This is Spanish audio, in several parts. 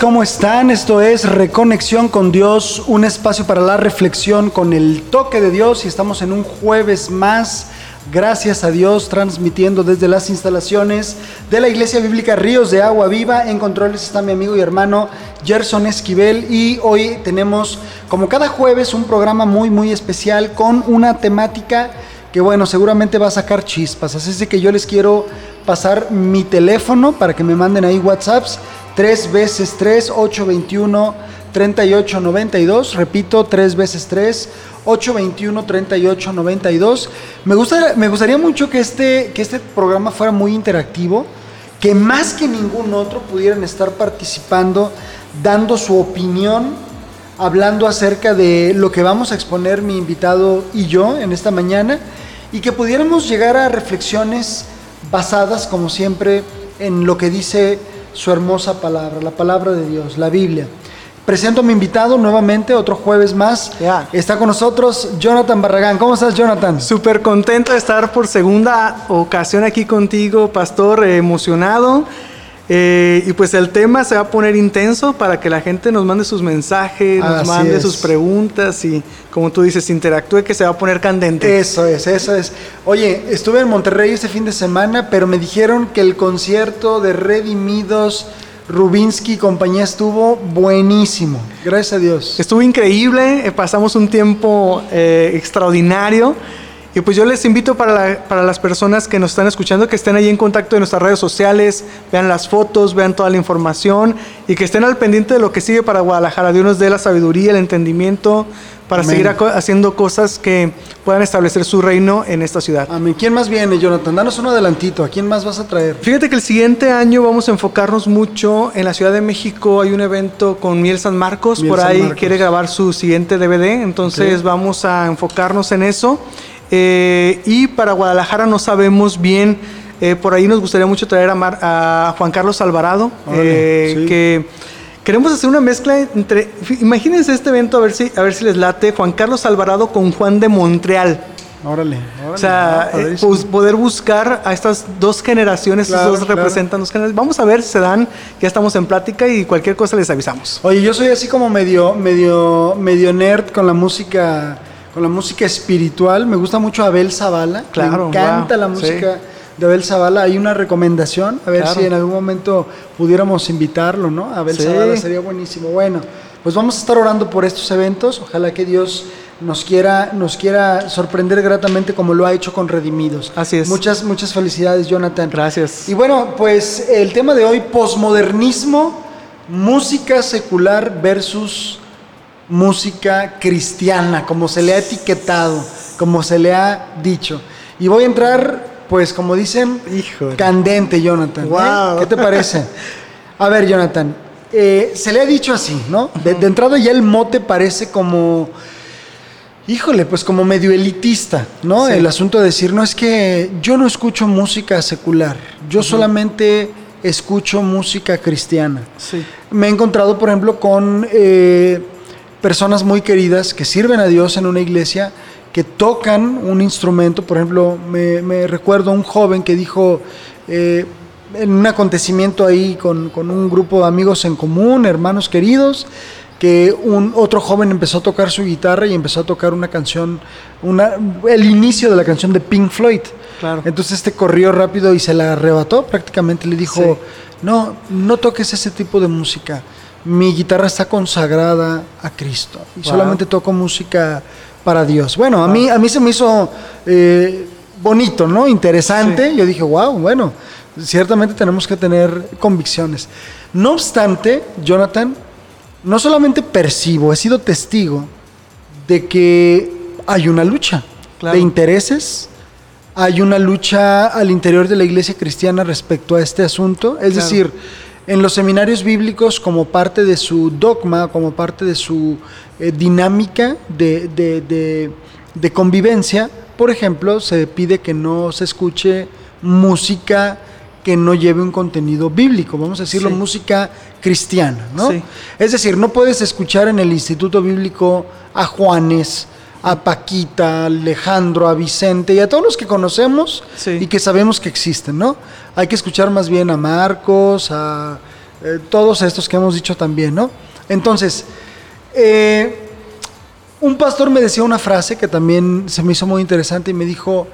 ¿cómo están? Esto es Reconexión con Dios, un espacio para la reflexión con el toque de Dios y estamos en un jueves más, gracias a Dios, transmitiendo desde las instalaciones de la Iglesia Bíblica Ríos de Agua Viva. En controles está mi amigo y hermano Gerson Esquivel y hoy tenemos, como cada jueves, un programa muy, muy especial con una temática que bueno, seguramente va a sacar chispas. Así es que yo les quiero pasar mi teléfono para que me manden ahí WhatsApps. 3 veces 3, 821 3892. Repito, 3 veces 3, 821 3892. Me, gusta, me gustaría mucho que este, que este programa fuera muy interactivo. Que más que ningún otro pudieran estar participando, dando su opinión hablando acerca de lo que vamos a exponer mi invitado y yo en esta mañana y que pudiéramos llegar a reflexiones basadas, como siempre, en lo que dice su hermosa palabra, la palabra de Dios, la Biblia. Presento a mi invitado nuevamente, otro jueves más. Ya. Está con nosotros Jonathan Barragán. ¿Cómo estás, Jonathan? Súper contento de estar por segunda ocasión aquí contigo, pastor, eh, emocionado. Eh, y pues el tema se va a poner intenso para que la gente nos mande sus mensajes, nos mande es. sus preguntas y, como tú dices, interactúe que se va a poner candente. Eso es, eso es. Oye, estuve en Monterrey este fin de semana, pero me dijeron que el concierto de Redimidos, Rubinsky y compañía estuvo buenísimo. Gracias a Dios. Estuvo increíble, eh, pasamos un tiempo eh, extraordinario. Y pues yo les invito para, la- para las personas que nos están escuchando que estén ahí en contacto en nuestras redes sociales, vean las fotos, vean toda la información y que estén al pendiente de lo que sigue para Guadalajara. Dios nos dé la sabiduría, el entendimiento para Amén. seguir haciendo cosas que puedan establecer su reino en esta ciudad. Amén. ¿Quién más viene, Jonathan? Danos un adelantito. ¿A quién más vas a traer? Fíjate que el siguiente año vamos a enfocarnos mucho en la Ciudad de México. Hay un evento con Miel San Marcos, Miel por San ahí Marcos. quiere grabar su siguiente DVD, entonces vamos a enfocarnos en eso. Eh, y para Guadalajara no sabemos bien, eh, por ahí nos gustaría mucho traer a, Mar- a Juan Carlos Alvarado, Órale, eh, sí. que queremos hacer una mezcla entre, imagínense este evento a ver si, a ver si les late, Juan Carlos Alvarado con Juan de Montreal. Órale. O sea, órale. eh, pues, poder buscar a estas dos generaciones, Claro, estos dos claro. representan dos generaciones. Vamos a ver si se dan, ya estamos en plática y cualquier cosa les avisamos. Oye, yo soy así como medio, medio, medio nerd con la música, con la música espiritual. Me gusta mucho Abel Zavala. Claro, Me encanta wow, la música de Abel Zavala. Hay una recomendación, a ver Claro. si en algún momento pudiéramos invitarlo, ¿no? Abel Sí. Zavala sería buenísimo. Bueno, pues vamos a estar orando por estos eventos. Ojalá que Dios nos quiera, nos quiera sorprender gratamente como lo ha hecho con Redimidos. Así es. Muchas, muchas felicidades, Jonathan. Gracias. Y bueno, pues el tema de hoy, posmodernismo, música secular versus música cristiana, como se le ha etiquetado, como se le ha dicho. Y voy a entrar, pues como dicen, Híjole. candente, Jonathan. ¿eh? Guau. ¿Qué te parece? A ver, Jonathan, eh, se le ha dicho así, ¿no? De, de entrada ya el mote parece como... Híjole, pues como medio elitista, ¿no? Sí. El asunto de decir, no es que yo no escucho música secular, yo solamente escucho música cristiana. Sí. Me he encontrado, por ejemplo, con eh, personas muy queridas que sirven a Dios en una iglesia, que tocan un instrumento. Por ejemplo, me, recuerdo a un joven que dijo, eh, en un acontecimiento ahí con, con un grupo de amigos en común, hermanos queridos, que un otro joven empezó a tocar su guitarra y empezó a tocar una canción, una, el inicio de la canción de Pink Floyd. Claro. Entonces este corrió rápido y se la arrebató prácticamente. Le dijo, Sí. no, no toques ese tipo de música. Mi guitarra está consagrada a Cristo y Wow. solamente toco música para Dios. Bueno, a mí a mí se me hizo eh, bonito, ¿no? Interesante. Sí. Yo dije, wow, bueno, Ciertamente tenemos que tener convicciones. No obstante, Jonathan, no solamente percibo, he sido testigo de que hay una lucha Claro. de intereses, hay una lucha al interior de la iglesia cristiana respecto a este asunto. Es Claro. decir, en los seminarios bíblicos, como parte de su dogma, como parte de su eh, dinámica de, de- de- de convivencia, por ejemplo, se pide que no se escuche música que no lleve un contenido bíblico, vamos a decirlo, Sí. música cristiana, ¿no? Sí. Es decir, no puedes escuchar en el Instituto Bíblico a Juanes, a Paquita, a Alejandro, a Vicente y a todos los que conocemos Sí. y que sabemos que existen, ¿no? Hay que escuchar más bien a Marcos, a eh, todos estos que hemos dicho también, ¿no? Entonces, eh, un pastor me decía una frase que también se me hizo muy interesante y me dijo,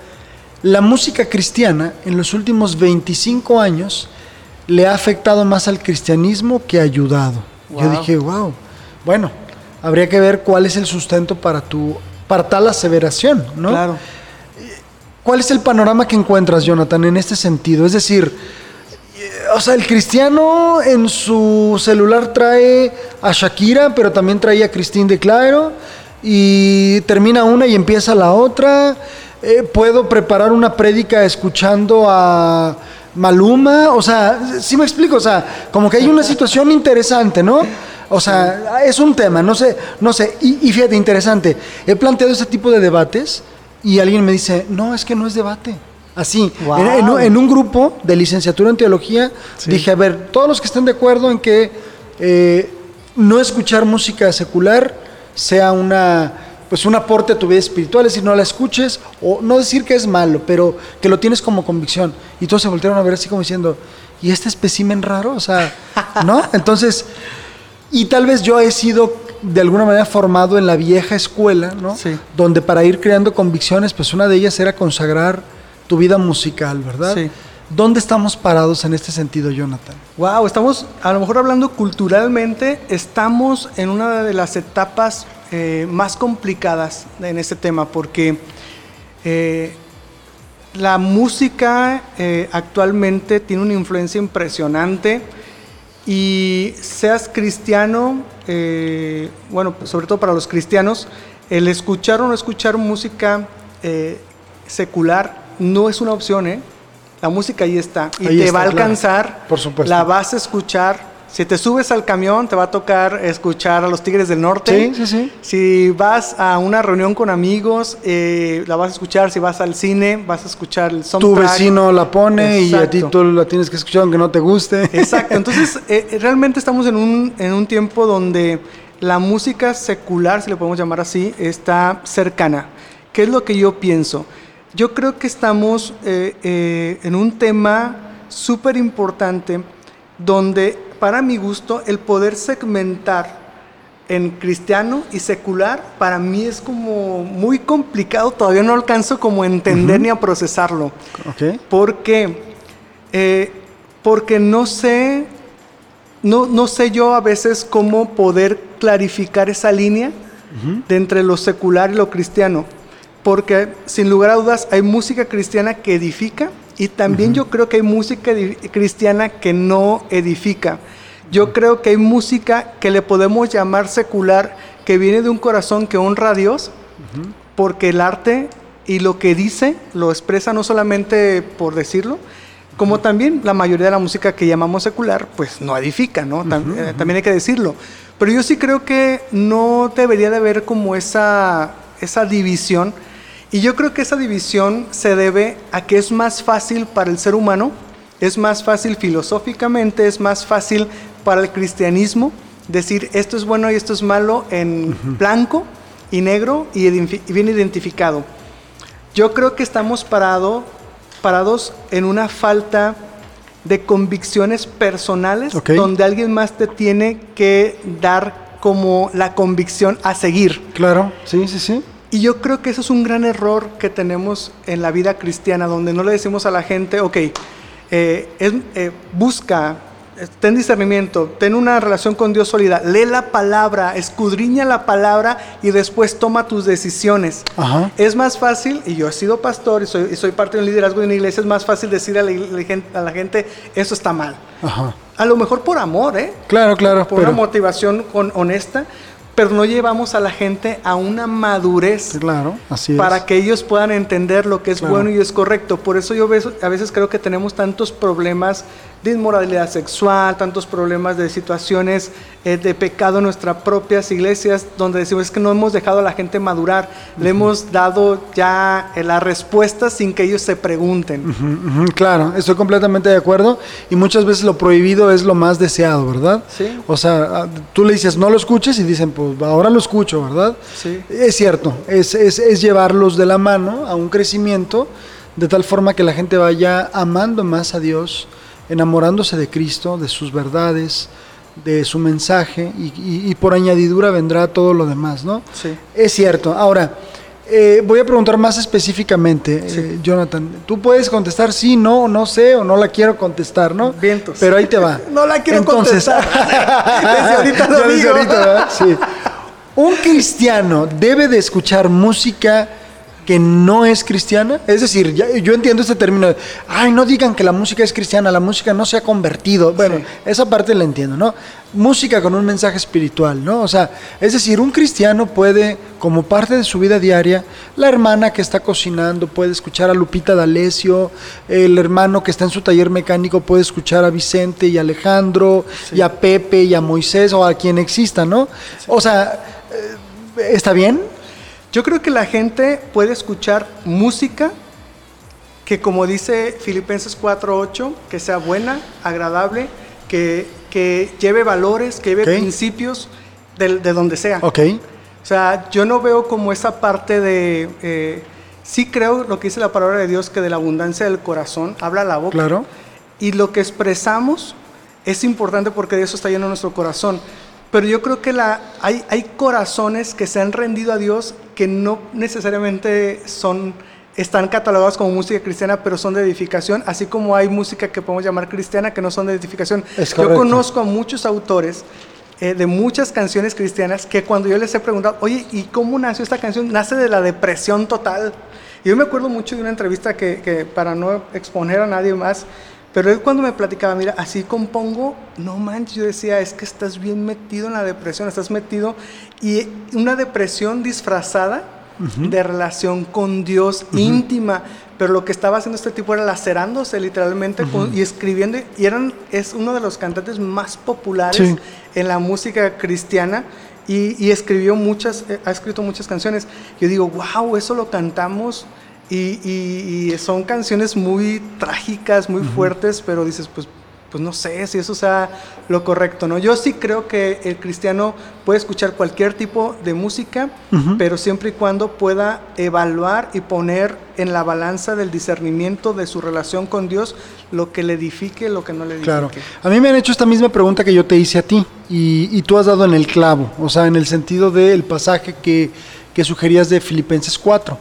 la música cristiana en los últimos 25 años le ha afectado más al cristianismo que ha ayudado. Yo dije, wow, bueno, habría que ver cuál es el sustento para tu para tal aseveración, ¿no? Claro. ¿Cuál es el panorama que encuentras, Jonathan, en este sentido? Es decir, eh, o sea, el cristiano en su celular trae a Shakira, pero también trae a Christine de Clairo, y termina una y empieza la otra. Eh, puedo preparar una prédica escuchando a Maluma, o sea, sí me explico, o sea, como que hay una situación interesante, ¿no? O sea, es un tema, no sé, no sé, y, y fíjate, interesante, he planteado este tipo de debates y alguien me dice, no, es que no es debate. Así, Wow. en, en un- en un grupo de licenciatura en teología, Sí. dije, a ver, todos los que estén de acuerdo en que eh, no escuchar música secular sea una pues un aporte a tu vida espiritual, es decir, no la escuches, o no decir que es malo, pero que lo tienes como convicción. Y todos se voltearon a ver así como diciendo, ¿y este espécimen raro? O sea, ¿no? Entonces, y tal vez yo he sido de alguna manera formado en la vieja escuela, ¿no? Sí. Donde para ir creando convicciones, pues una de ellas era consagrar tu vida musical, ¿verdad? Sí. ¿Dónde estamos parados en este sentido, Jonathan? Wow, estamos a lo mejor hablando culturalmente, estamos en una de las etapas eh, más complicadas en este tema porque eh, la música eh, actualmente tiene una influencia impresionante y seas cristiano, eh, bueno, sobre todo para los cristianos, el escuchar o no escuchar música eh, secular no es una opción, ¿eh? La música ahí está y Ahí te está, va a claro. alcanzar, Por supuesto. la vas a escuchar. Si te subes al camión, te va a tocar escuchar a los Tigres del Norte. Sí, sí, sí. Si vas a una reunión con amigos, eh, la vas a escuchar. Si vas al cine, vas a escuchar el Tu soundtrack. vecino la pone y a ti tú la tienes que escuchar aunque no te guste. Exacto, entonces eh, realmente estamos en un, en un tiempo donde la música secular, si le podemos llamar así, está cercana. ¿Qué es lo que yo pienso? Yo creo que estamos eh, eh, en un tema súper importante donde, para mi gusto, el poder segmentar en cristiano y secular, para mí es como muy complicado, todavía no alcanzo como a entender ni a procesarlo. Ok. ¿Por qué? Eh, porque no sé, no, no sé yo a veces cómo poder clarificar esa línea de entre lo secular y lo cristiano. Porque sin lugar a dudas hay música cristiana que edifica y también yo creo que hay música cristiana que no edifica. Yo creo que hay música que le podemos llamar secular que viene de un corazón que honra a Dios porque el arte y lo que dice lo expresa no solamente por decirlo, como también la mayoría de la música que llamamos secular, pues no edifica, ¿no? Tam- eh, También hay que decirlo. Pero yo sí creo que no debería de haber como esa, esa división. Y yo creo que esa división se debe a que es más fácil para el ser humano, es más fácil filosóficamente, es más fácil para el cristianismo decir esto es bueno y esto es malo en blanco y negro y, bien identificado. Yo creo que estamos parado, parados en una falta de convicciones personales donde alguien más te tiene que dar como la convicción a seguir. Claro, sí, sí, sí. Y yo creo que eso es un gran error que tenemos en la vida cristiana, donde no le decimos a la gente, ok, eh, eh, busca ten discernimiento, ten una relación con Dios sólida, lee la palabra, escudriña la palabra y después toma tus decisiones. Ajá. Es más fácil, y yo he sido pastor y soy, y soy parte del liderazgo de una iglesia, es más fácil decir a la, gente, a la gente, eso está mal. Ajá. A lo mejor por amor, ¿eh? Claro, claro, Por pero, una motivación con- honesta, pero no llevamos a la gente a una madurez claro, así es. para que ellos puedan entender lo que es Claro. bueno y es correcto. Por eso yo a veces creo que tenemos tantos problemas de inmoralidad sexual, tantos problemas de situaciones eh, de pecado en nuestras propias iglesias, donde decimos es que no hemos dejado a la gente madurar, le hemos dado ya eh, la respuesta sin que ellos se pregunten. Claro, estoy completamente de acuerdo y muchas veces lo prohibido es lo más deseado, ¿verdad? Sí. O sea, ah, tú le dices no lo escuches y dicen pues ahora lo escucho, ¿verdad? Sí. Es cierto, es, es, es llevarlos de la mano a un crecimiento de tal forma que la gente vaya amando más a Dios, enamorándose de Cristo, de sus verdades, de su mensaje y, y- y por añadidura vendrá todo lo demás, ¿no? Sí. Es cierto. Ahora, eh, voy a preguntar más específicamente, eh, Jonathan. Tú puedes contestar sí, no, no sé o no la quiero contestar, ¿no? Vientos. Pero ahí te va. No la quiero Entonces, contestar. Desde ahorita lo digo. Sí. ¿Un cristiano debe de escuchar música que no es cristiana? Es decir, ya- yo entiendo este término de, ay, no digan que la música es cristiana, la música no se ha convertido. Bueno, Sí. esa parte la entiendo, ¿no? Música con un mensaje espiritual, ¿no? O sea, es decir, un cristiano puede, como parte de su vida diaria, la hermana que está cocinando puede escuchar a Lupita D'Alessio, el hermano que está en su taller mecánico puede escuchar a Vicente y a Alejandro, y a Pepe y a Moisés, o a quien exista, ¿no? O sea, ¿está bien? Yo creo que la gente puede escuchar música que como dice Filipenses 4.8, que sea buena, agradable, que, que lleve valores, que lleve principios de, de donde sea. Ok, O sea, yo no veo como esa parte de... eh, sí creo lo que dice la palabra de Dios, que de la abundancia del corazón habla la boca. claro. Y lo que expresamos es importante porque de eso está lleno nuestro corazón. Pero yo creo que la, hay, hay corazones que se han rendido a Dios que no necesariamente son, están catalogados como música cristiana, pero son de edificación, así como hay música que podemos llamar cristiana que no son de edificación. Yo conozco a muchos autores eh, de muchas canciones cristianas que cuando yo les he preguntado, oye, ¿y cómo nació esta canción? Nace de la depresión total. Y yo me acuerdo mucho de una entrevista que, que para no exponer a nadie más, pero él cuando me platicaba, mira, así compongo, no manches, yo decía, es que estás bien metido en la depresión, estás metido, y una depresión disfrazada de relación con Dios íntima, pero lo que estaba haciendo este tipo era lacerándose literalmente con- y escribiendo, y eran, es uno de los cantantes más populares Sí. en la música cristiana, y, y escribió muchas, eh, ha escrito muchas canciones. Yo digo, wow, eso lo cantamos. Y, y- y son canciones muy trágicas, muy fuertes, pero dices, pues, pues no sé si eso sea lo correcto, ¿no? Yo sí creo que el cristiano puede escuchar cualquier tipo de música, pero siempre y cuando pueda evaluar y poner en la balanza del discernimiento de su relación con Dios lo que le edifique, lo que no le edifique. Claro. A mí me han hecho esta misma pregunta que yo te hice a ti y, y tú has dado en el clavo, o sea, en el sentido del pasaje que, que sugerías de Filipenses 4.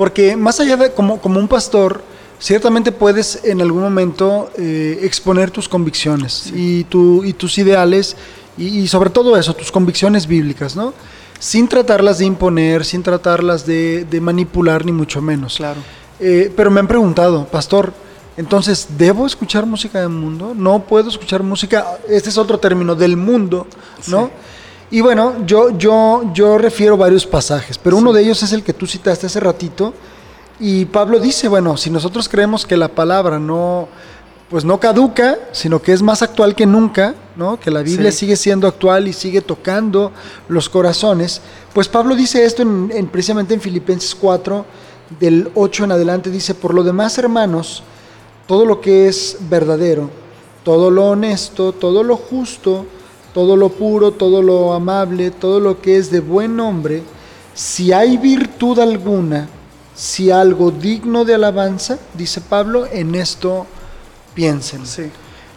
Porque más allá de como, como un pastor, ciertamente puedes en algún momento eh, exponer tus convicciones y, tu, y tus ideales y, y sobre todo eso, tus convicciones bíblicas, ¿no? Sin tratarlas de imponer, sin tratarlas de, de manipular, ni mucho menos. Claro. Eh, pero me han preguntado, pastor, entonces, ¿debo escuchar música del mundo? No puedo escuchar música, este es otro término, del mundo, ¿no? Y bueno, yo, yo, yo refiero varios pasajes, pero uno de ellos es el que tú citaste hace ratito, y Pablo dice, bueno, si nosotros creemos que la palabra no, pues no caduca, sino que es más actual que nunca, ¿no? Que la Biblia Sí. sigue siendo actual y sigue tocando los corazones, pues Pablo dice esto en, en- precisamente en Filipenses 4, del 8 en adelante, dice, por lo demás, hermanos, todo lo que es verdadero, todo lo honesto, todo lo justo, todo lo puro, todo lo amable, todo lo que es de buen nombre, si hay virtud alguna, si algo digno de alabanza, dice Pablo, en esto piensen. Sí.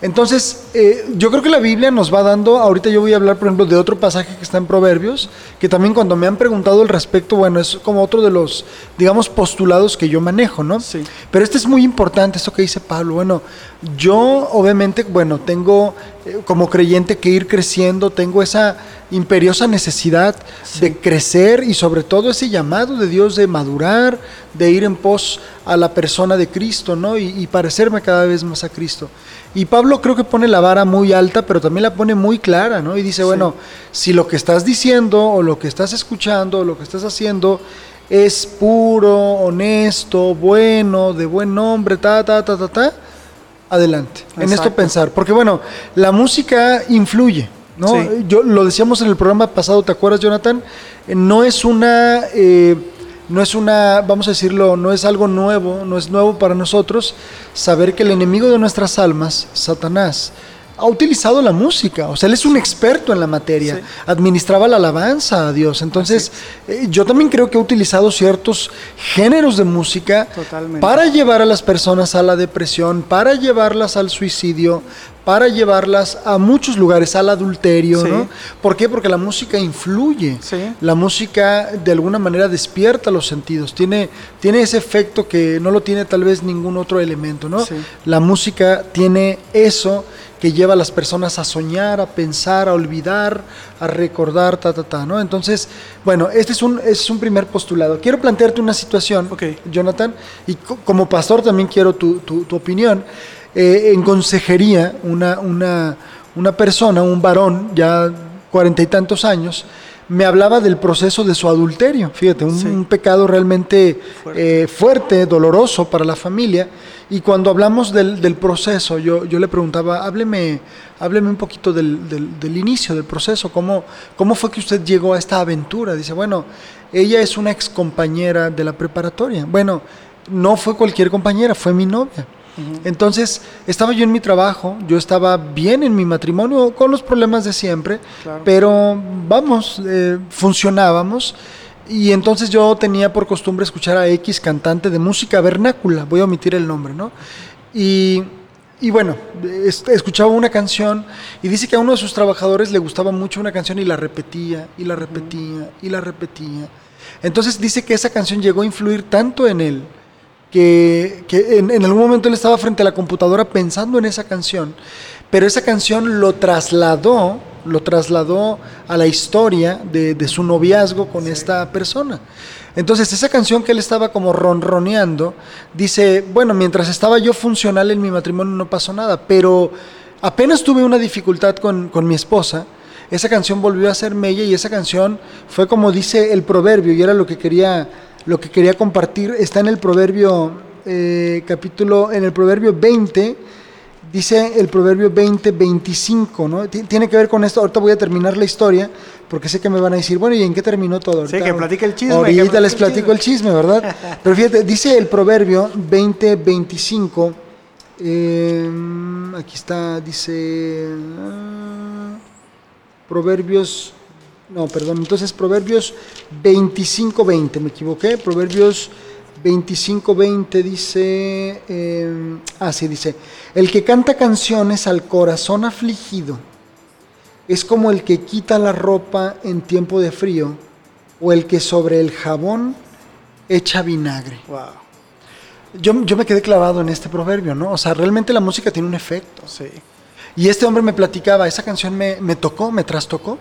Entonces, eh, yo creo que la Biblia nos va dando, ahorita yo voy a hablar, por ejemplo, de otro pasaje que está en Proverbios, que también cuando me han preguntado al respecto, bueno, es como otro de los, digamos, postulados que yo manejo, ¿no? Sí. Pero este es muy importante, esto que dice Pablo, bueno, Yo, obviamente, bueno, tengo eh, como creyente que ir creciendo, tengo esa imperiosa necesidad de crecer y sobre todo ese llamado de Dios de madurar, de ir en pos a la persona de Cristo, ¿no? Y, y parecerme cada vez más a Cristo. Y Pablo creo que pone la vara muy alta, pero también la pone muy clara, ¿no? Y dice, bueno, si lo que estás diciendo o lo que estás escuchando o lo que estás haciendo es puro, honesto, bueno, de buen nombre, ta, ta, ta, ta, ta, adelante. En esto pensar. Porque bueno, la música influye, ¿no? Sí. Yo lo decíamos en el programa pasado, ¿te acuerdas, Jonathan? Eh, No es una... eh, no es una, vamos a decirlo, no es algo nuevo, no es nuevo para nosotros saber que el enemigo de nuestras almas, Satanás, ha utilizado la música, o sea, él es un experto en la materia, Sí. administraba la alabanza a Dios. Entonces, eh, yo también creo que ha utilizado ciertos géneros de música Totalmente. para llevar a las personas a la depresión, para llevarlas al suicidio, para llevarlas a muchos lugares, al adulterio, Sí. ¿no? ¿Por qué? Porque la música influye. Sí. La música de alguna manera despierta los sentidos, tiene, tiene ese efecto que no lo tiene tal vez ningún otro elemento, ¿no? Sí. La música tiene eso que lleva a las personas a soñar, a pensar, a olvidar, a recordar, ta, ta, ta, ¿no? Entonces, bueno, este es un, es un primer postulado. Quiero plantearte una situación, Ok. Jonathan, y co- como pastor también quiero tu, tu- tu opinión. Eh, en consejería, una, una, una persona, un varón, ya cuarenta y tantos años, me hablaba del proceso de su adulterio. Fíjate, un, Sí. un pecado realmente Fuerte. eh, fuerte, doloroso para la familia. Y cuando hablamos del, del proceso, yo, yo le preguntaba, hábleme, hábleme un poquito del, del- del inicio del proceso, ¿cómo, ¿cómo fue que usted llegó a esta aventura? Dice, bueno, ella es una ex compañera de la preparatoria. Bueno, no fue cualquier compañera, fue mi novia. Entonces, estaba yo en mi trabajo, yo estaba bien en mi matrimonio, con los problemas de siempre, Claro. pero vamos, eh, funcionábamos. Y entonces yo tenía por costumbre escuchar a X cantante de música vernácula, voy a omitir el nombre, ¿no? Y, y bueno, es- escuchaba una canción y dice que a uno de sus trabajadores le gustaba mucho una canción y la repetía, y la repetía, y la repetía. Entonces dice que esa canción llegó a influir tanto en él que, que en, en algún momento él estaba frente a la computadora pensando en esa canción, pero esa canción lo trasladó, lo trasladó a la historia de, de su noviazgo con esta persona. Entonces esa canción que él estaba como ronroneando, dice, bueno, mientras estaba yo funcional en mi matrimonio no pasó nada, pero apenas tuve una dificultad con, con mi esposa, esa canción volvió a ser mella y esa canción fue como dice el proverbio y era lo que quería lo que quería compartir está en el proverbio eh, capítulo en el proverbio 20 dice el proverbio 20 25 no Ti- tiene que ver con esto ahorita voy a terminar la historia porque sé que me van a decir bueno y en qué terminó todo Sí, Ahorita- que platique el chisme, ahorita platique les el platico el chisme verdad pero fíjate dice el proverbio 20 25 eh, aquí está dice ah, Proverbios, no, perdón, entonces Proverbios 25-20, me equivoqué, Proverbios 25-20 dice, eh, ah, sí, dice, el que canta canciones al corazón afligido es como el que quita la ropa en tiempo de frío o el que sobre el jabón echa vinagre. Wow. Yo, yo me quedé clavado en este proverbio, ¿no? O sea, realmente la música tiene un efecto. Sí. Y este hombre me platicaba, esa canción me, me tocó, me trastocó.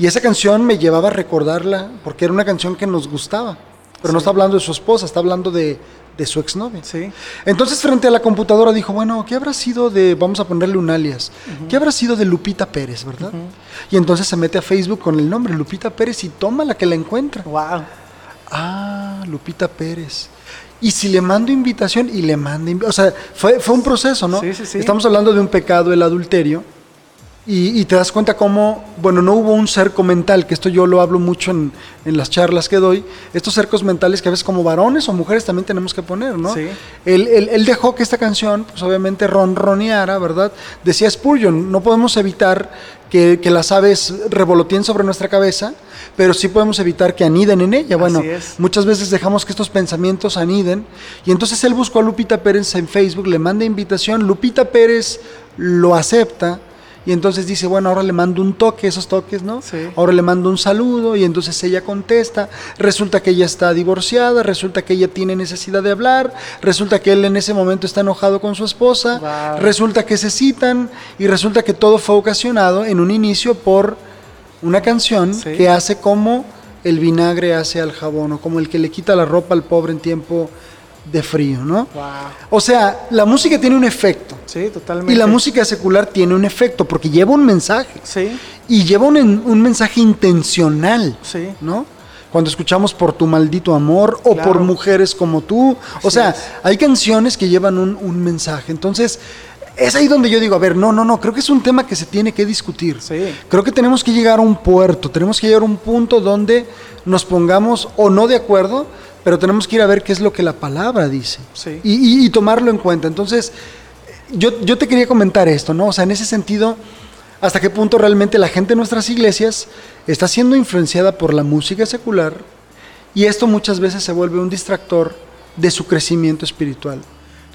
Y esa canción me llevaba a recordarla porque era una canción que nos gustaba. Pero no está hablando de su esposa, está hablando de, de su exnovia. Sí. Entonces frente a la computadora dijo, bueno, ¿qué habrá sido de, vamos a ponerle un alias, ¿qué habrá sido de Lupita Pérez, verdad? Y entonces se mete a Facebook con el nombre Lupita Pérez y toma la que la encuentra. Wow. Ah, Lupita Pérez. Y si le mando invitación y le manda invi- O sea, fue, fue un proceso, ¿no? Sí, sí, sí. Estamos hablando de un pecado, el adulterio. Y, y te das cuenta cómo, bueno, no hubo un cerco mental, que esto yo lo hablo mucho en, en las charlas que doy, estos cercos mentales que a veces como varones o mujeres también tenemos que poner, ¿no? Sí. Él, él- él dejó que esta canción, pues obviamente ronroneara, ¿verdad? Decía Spurgeon, no podemos evitar que, que las aves revoloteen sobre nuestra cabeza, pero sí podemos evitar que aniden en ella. Bueno, muchas veces dejamos que estos pensamientos aniden. Y entonces él buscó a Lupita Pérez en Facebook, le manda invitación, Lupita Pérez lo acepta y entonces dice, bueno, ahora le mando un toque, esos toques, ¿no? Sí. Ahora le mando un saludo y entonces ella contesta, resulta que ella está divorciada, resulta que ella tiene necesidad de hablar, resulta que él en ese momento está enojado con su esposa, Wow. resulta que se citan y resulta que todo fue ocasionado en un inicio por una canción Sí. que hace como el vinagre hace al jabón o como el que le quita la ropa al pobre en tiempo de frío, ¿no? Wow. O sea, la música tiene un efecto Sí, totalmente. y la música secular tiene un efecto porque lleva un mensaje Sí, y lleva un, un mensaje intencional, sí. ¿no? Cuando escuchamos por tu maldito amor o Claro. por mujeres como tú. o sea, es. hay canciones que llevan un, un mensaje. Entonces, es ahí donde yo digo, a ver, no, no, no, creo que es un tema que se tiene que discutir. Sí. Creo que tenemos que llegar a un puerto, tenemos que llegar a un punto donde nos pongamos o no de acuerdo, pero tenemos que ir a ver qué es lo que la palabra dice Sí. y, y- y tomarlo en cuenta. Entonces, yo, yo te quería comentar esto, ¿no? O sea, en ese sentido, hasta qué punto realmente la gente en nuestras iglesias está siendo influenciada por la música secular y esto muchas veces se vuelve un distractor de su crecimiento espiritual.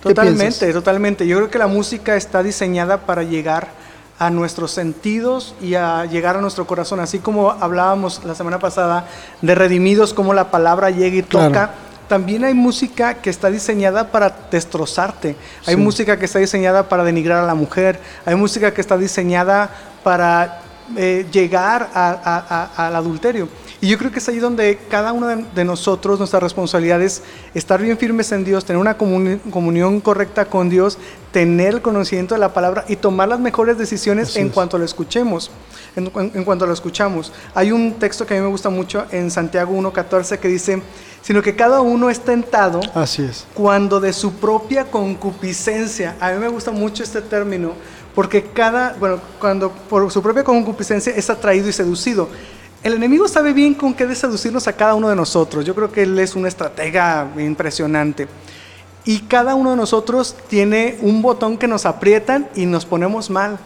¿Qué Totalmente, piensas? totalmente. Yo creo que la música está diseñada para llegar a nuestros sentidos y a llegar a nuestro corazón, así como hablábamos la semana pasada de redimidos, como la palabra llega y Claro. toca. También hay música que está diseñada para destrozarte. Hay Sí. música que está diseñada para denigrar a la mujer. Hay música que está diseñada para eh, llegar a- a- a- al adulterio. Y yo creo que es ahí donde cada uno de, nosotros, nuestra responsabilidad es estar bien firmes en Dios, tener una comuni- comunión correcta con Dios, tener el conocimiento de la palabra y tomar las mejores decisiones Así en es. cuanto lo escuchemos. En, en- en cuanto lo escuchamos. Hay un texto que a mí me gusta mucho en Santiago 1.14 que dice, sino que cada uno es tentado Así es. cuando de su propia concupiscencia, a mí me gusta mucho este término, porque cada, bueno, cuando por su propia concupiscencia es atraído y seducido. El enemigo sabe bien con qué de seducirnos a cada uno de nosotros. Yo creo que él es una estratega impresionante. Y cada uno de nosotros tiene un botón que nos aprietan y nos ponemos mal.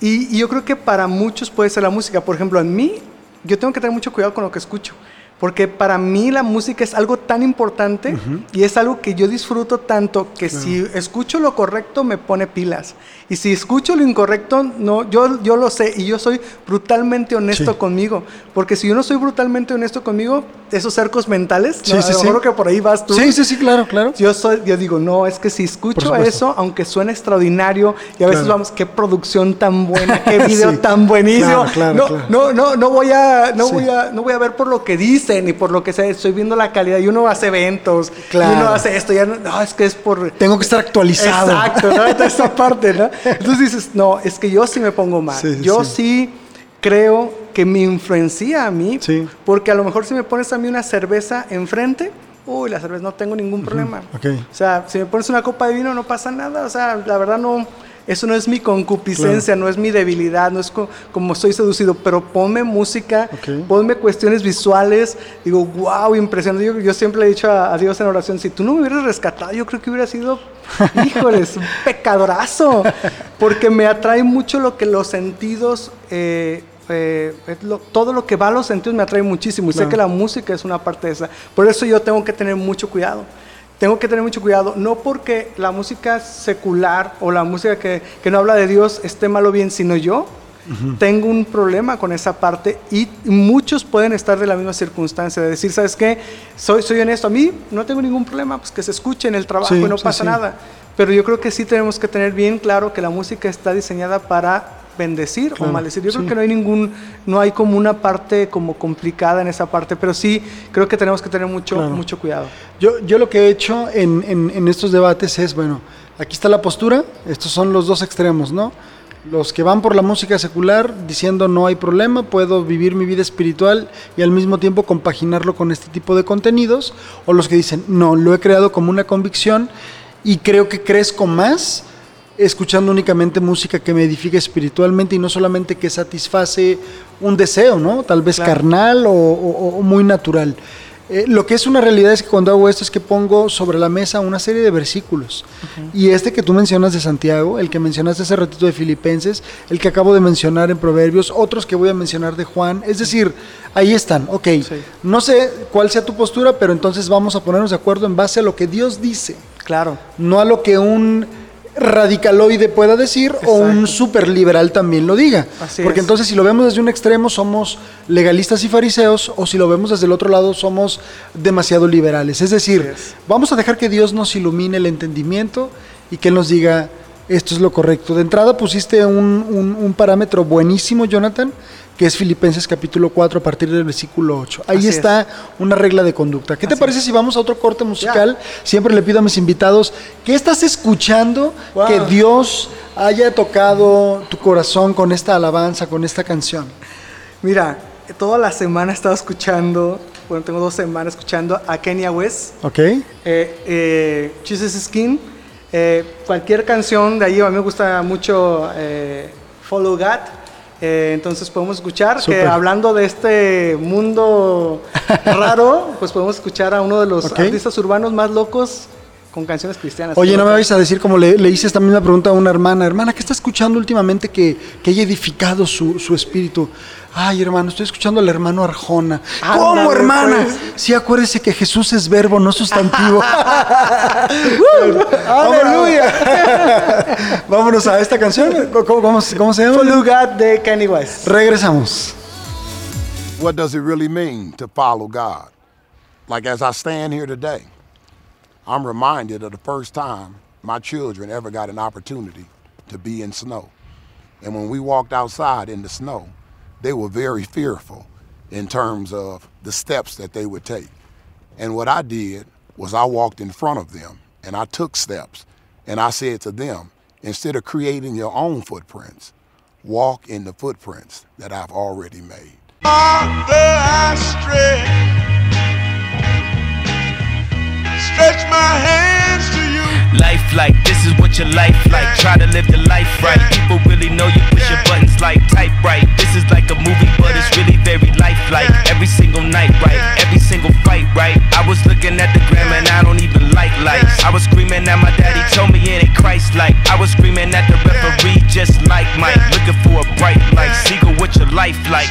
Y, y yo creo que para muchos puede ser la música. Por ejemplo, en mí, yo tengo que tener mucho cuidado con lo que escucho. Porque para mí la música es algo tan importante y es algo que yo disfruto tanto que si escucho lo correcto me pone pilas. Y si escucho lo incorrecto, no, yo, yo lo sé y yo soy brutalmente honesto Sí. conmigo. Porque si yo no soy brutalmente honesto conmigo, esos cercos mentales, Sí, no, sí, que por ahí vas tú. Sí, sí, sí, claro, claro. Yo, soy, yo digo, no, es que si escucho eso, aunque suene extraordinario, y a veces Claro. vamos, qué producción tan buena, qué video tan buenísimo. Claro, claro, no, claro. no, no, no voy a, no voy a, no voy a ver por lo que dicen ni por lo que sea, estoy viendo la calidad. Y uno hace eventos, Claro. y uno hace esto, ya no, no, es que es por Tengo que estar actualizado. Exacto, ¿no? Toda esa parte, ¿no? Entonces dices, no, es que yo sí me pongo mal. Sí, yo sí. sí. creo que me influencia a mí, Sí. porque a lo mejor si me pones a mí una cerveza enfrente, uy, la cerveza no tengo ningún problema. ok. O sea, si me pones una copa de vino no pasa nada, o sea, la verdad no, eso no es mi concupiscencia, no es mi debilidad, no es co- como soy seducido, pero ponme música, Ok. ponme cuestiones visuales, digo, wow, impresionante. Yo, yo siempre le he dicho a, a Dios en oración, si tú no me hubieras rescatado, yo creo que hubiera sido, híjoles, un pecadorazo, porque me atrae mucho lo que los sentidos... eh, eh, lo- todo lo que va a los sentidos me atrae muchísimo y sé que la música es una parte de esa. Por eso yo tengo que tener mucho cuidado. Tengo que tener mucho cuidado, no porque la música secular o la música que, que no habla de Dios esté mal o bien, sino yo tengo un problema con esa parte y muchos pueden estar de la misma circunstancia, de decir, ¿sabes qué? Soy, soy honesto, a mí no tengo ningún problema, pues que se escuche en el trabajo Sí, y no sí, pasa sí. nada. Pero yo creo que sí tenemos que tener bien claro que la música está diseñada para bendecir Claro, o maldecir. Yo sí. creo que no hay ningún, no hay como una parte como complicada en esa parte, pero sí creo que tenemos que tener mucho, Claro. mucho cuidado. Yo, yo lo que he hecho en, en- en estos debates es, bueno, aquí está la postura, estos son los dos extremos, ¿no? Los que van por la música secular diciendo no hay problema, puedo vivir mi vida espiritual y al mismo tiempo compaginarlo con este tipo de contenidos, o los que dicen no, lo he creado como una convicción y creo que crezco más escuchando únicamente música que me edifica espiritualmente y no solamente que satisface un deseo, ¿no? Tal vez Claro. carnal o, o- o muy natural. Eh, lo que es una realidad es que cuando hago esto es que pongo sobre la mesa una serie de versículos. Y este que tú mencionas de Santiago, el que mencionaste hace ratito de Filipenses, el que acabo de mencionar en Proverbios, otros que voy a mencionar de Juan, es decir, ahí están, ok. Sí. No sé cuál sea tu postura, pero entonces vamos a ponernos de acuerdo en base a lo que Dios dice Claro. no a lo que un radicaloide pueda decir o un super liberal también lo diga. Así Porque es. entonces si lo vemos desde un extremo somos legalistas y fariseos o si lo vemos desde el otro lado somos demasiado liberales. Es decir, es. vamos a dejar que Dios nos ilumine el entendimiento y que Él nos diga esto es lo correcto. De entrada pusiste un, un- un parámetro buenísimo, Jonathan, que es Filipenses capítulo 4 a partir del versículo 8. Ahí Así es. está una regla de conducta. ¿Qué te parece si vamos a otro corte musical? Siempre le pido a mis invitados, ¿qué estás escuchando Wow. que Dios haya tocado tu corazón con esta alabanza, con esta canción? Mira, toda la semana he estado escuchando, bueno, tengo dos semanas escuchando a Kenya West, ¿Ok? eh, eh, Jesus Skin. Eh, cualquier canción de ahí, a mí me gusta mucho eh, Follow God. Eh, entonces podemos escuchar que hablando de este mundo raro, pues podemos escuchar a uno de los artistas urbanos más locos con canciones cristianas. Oye, no me vais a decir como le, le hice esta misma pregunta a una hermana. Hermana, ¿qué está escuchando últimamente que, que haya edificado su, su espíritu? Ay, hermano, estoy escuchando al hermano Arjona. Ándale, ¿Cómo, hermana? pues. Sí, acuérdese que Jesús es verbo, no sustantivo. ¡Aleluya! Vámonos a esta canción. ¿Cómo, cómo- cómo se llama? Follow God de Kanye West. Regresamos. what does it really mean to follow God? Like as I stand here today, I'm reminded of the first time my children ever got an opportunity to be in snow. And when we walked outside in the snow, they were very fearful in terms of the steps that they would take. And what I did was I walked in front of them and I took steps and I said to them, instead of creating your own footprints, walk in the footprints that I've already made. Stretch, my hands to you. Life like this is what your life like. Try to live the life right. People really know you push your buttons like type right. This is like a movie, but it's really very lifelike. Every single night, right? Every single fight, right? I was looking at the gram and I don't even like lights. I was screaming at my daddy, told me it ain't Christ like. I was screaming at the referee, just like Mike. Looking for a bright light. Seagull, what your life like?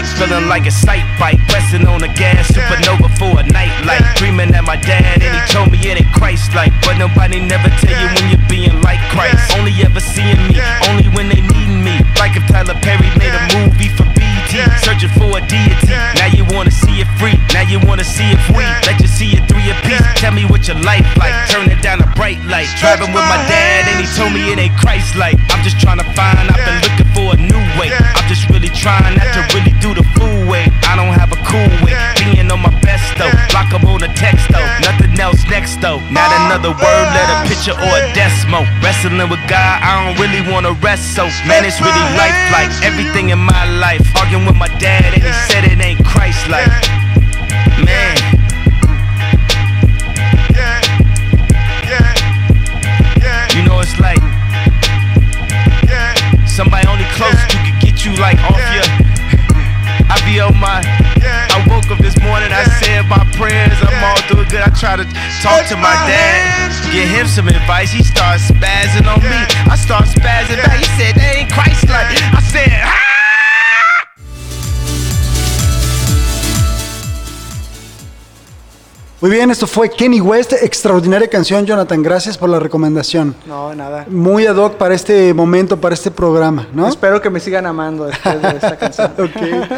Riding on a white bike, feeling like a sight bike. Pressing on the gas, supernova for a night light. Screaming at my dad, and he told me it ain't Christ like. But nobody never tell you when you're being like Christ. Only ever seeing me, only when they needing me. Like if Tyler Perry made a movie for BT, searching for a deity. Now you wanna see it free, now you wanna see it free. Let you see it three apiece. Tell me what your life like. Turn it down a bright light. Driving with my dad, and he told me it ain't Christ like. I'm just trying to find, I've been looking for a new way. I'm just really trying not to really do the fool way. I don't have a cool way. Being on my best though. Block up on the text though. Nothing else next though. Not another word, let a picture or a decimal. Wrestling with God, I don't really wanna rest so. Man, it's really life like everything in my life. Arguing with my dad, and he said it ain't Christ like. You like off your. I be on my. I woke up this morning, I said my prayers, I'm all doing good. I try to talk to my dad, get him some advice. He starts spazzing on me. I start spazzing back. He said, that ain't Christ like. I said, ah! Muy bien, esto fue Kenny West, extraordinaria canción, Jonathan. Gracias por la recomendación. No, nada. Muy ad hoc para este momento, para este programa, ¿no? Espero que me sigan amando después de esta canción. Ok.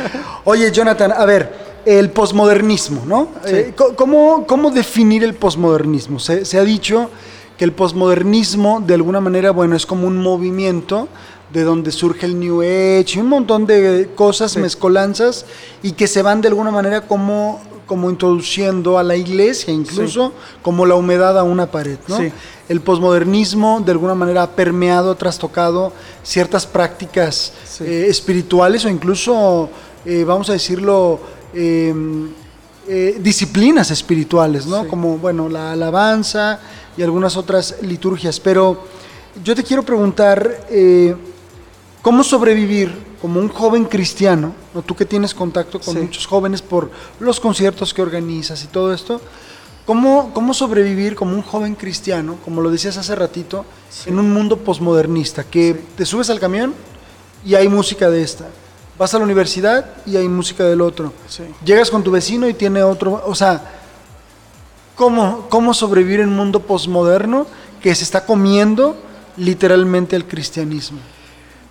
Oye, Jonathan, a ver, el posmodernismo, ¿no? Eh, ¿cómo, cómo definir el posmodernismo? Se, se ha dicho que el posmodernismo, de alguna manera, bueno, es como un movimiento de donde surge el New Age y un montón de cosas, mezcolanzas, y que se van de alguna manera como, como introduciendo a la iglesia, incluso como la humedad a una pared, ¿no? Sí. El posmodernismo de alguna manera ha permeado, trastocado ciertas prácticas Sí. eh, espirituales o incluso, eh, vamos a decirlo, eh, eh, disciplinas espirituales, ¿no? Como, bueno, la alabanza y algunas otras liturgias. Pero yo te quiero preguntar, ¿cómo sobrevivir como un joven cristiano? ¿no? Tú que tienes contacto con Sí. muchos jóvenes por los conciertos que organizas y todo esto. ¿Cómo, ¿Cómo sobrevivir como un joven cristiano, como lo decías hace ratito, en un mundo posmodernista? Que te subes al camión y hay música de esta. Vas a la universidad y hay música del otro. Llegas con tu vecino y tiene otro. O sea, ¿cómo, cómo sobrevivir en un mundo posmoderno que se está comiendo literalmente el cristianismo.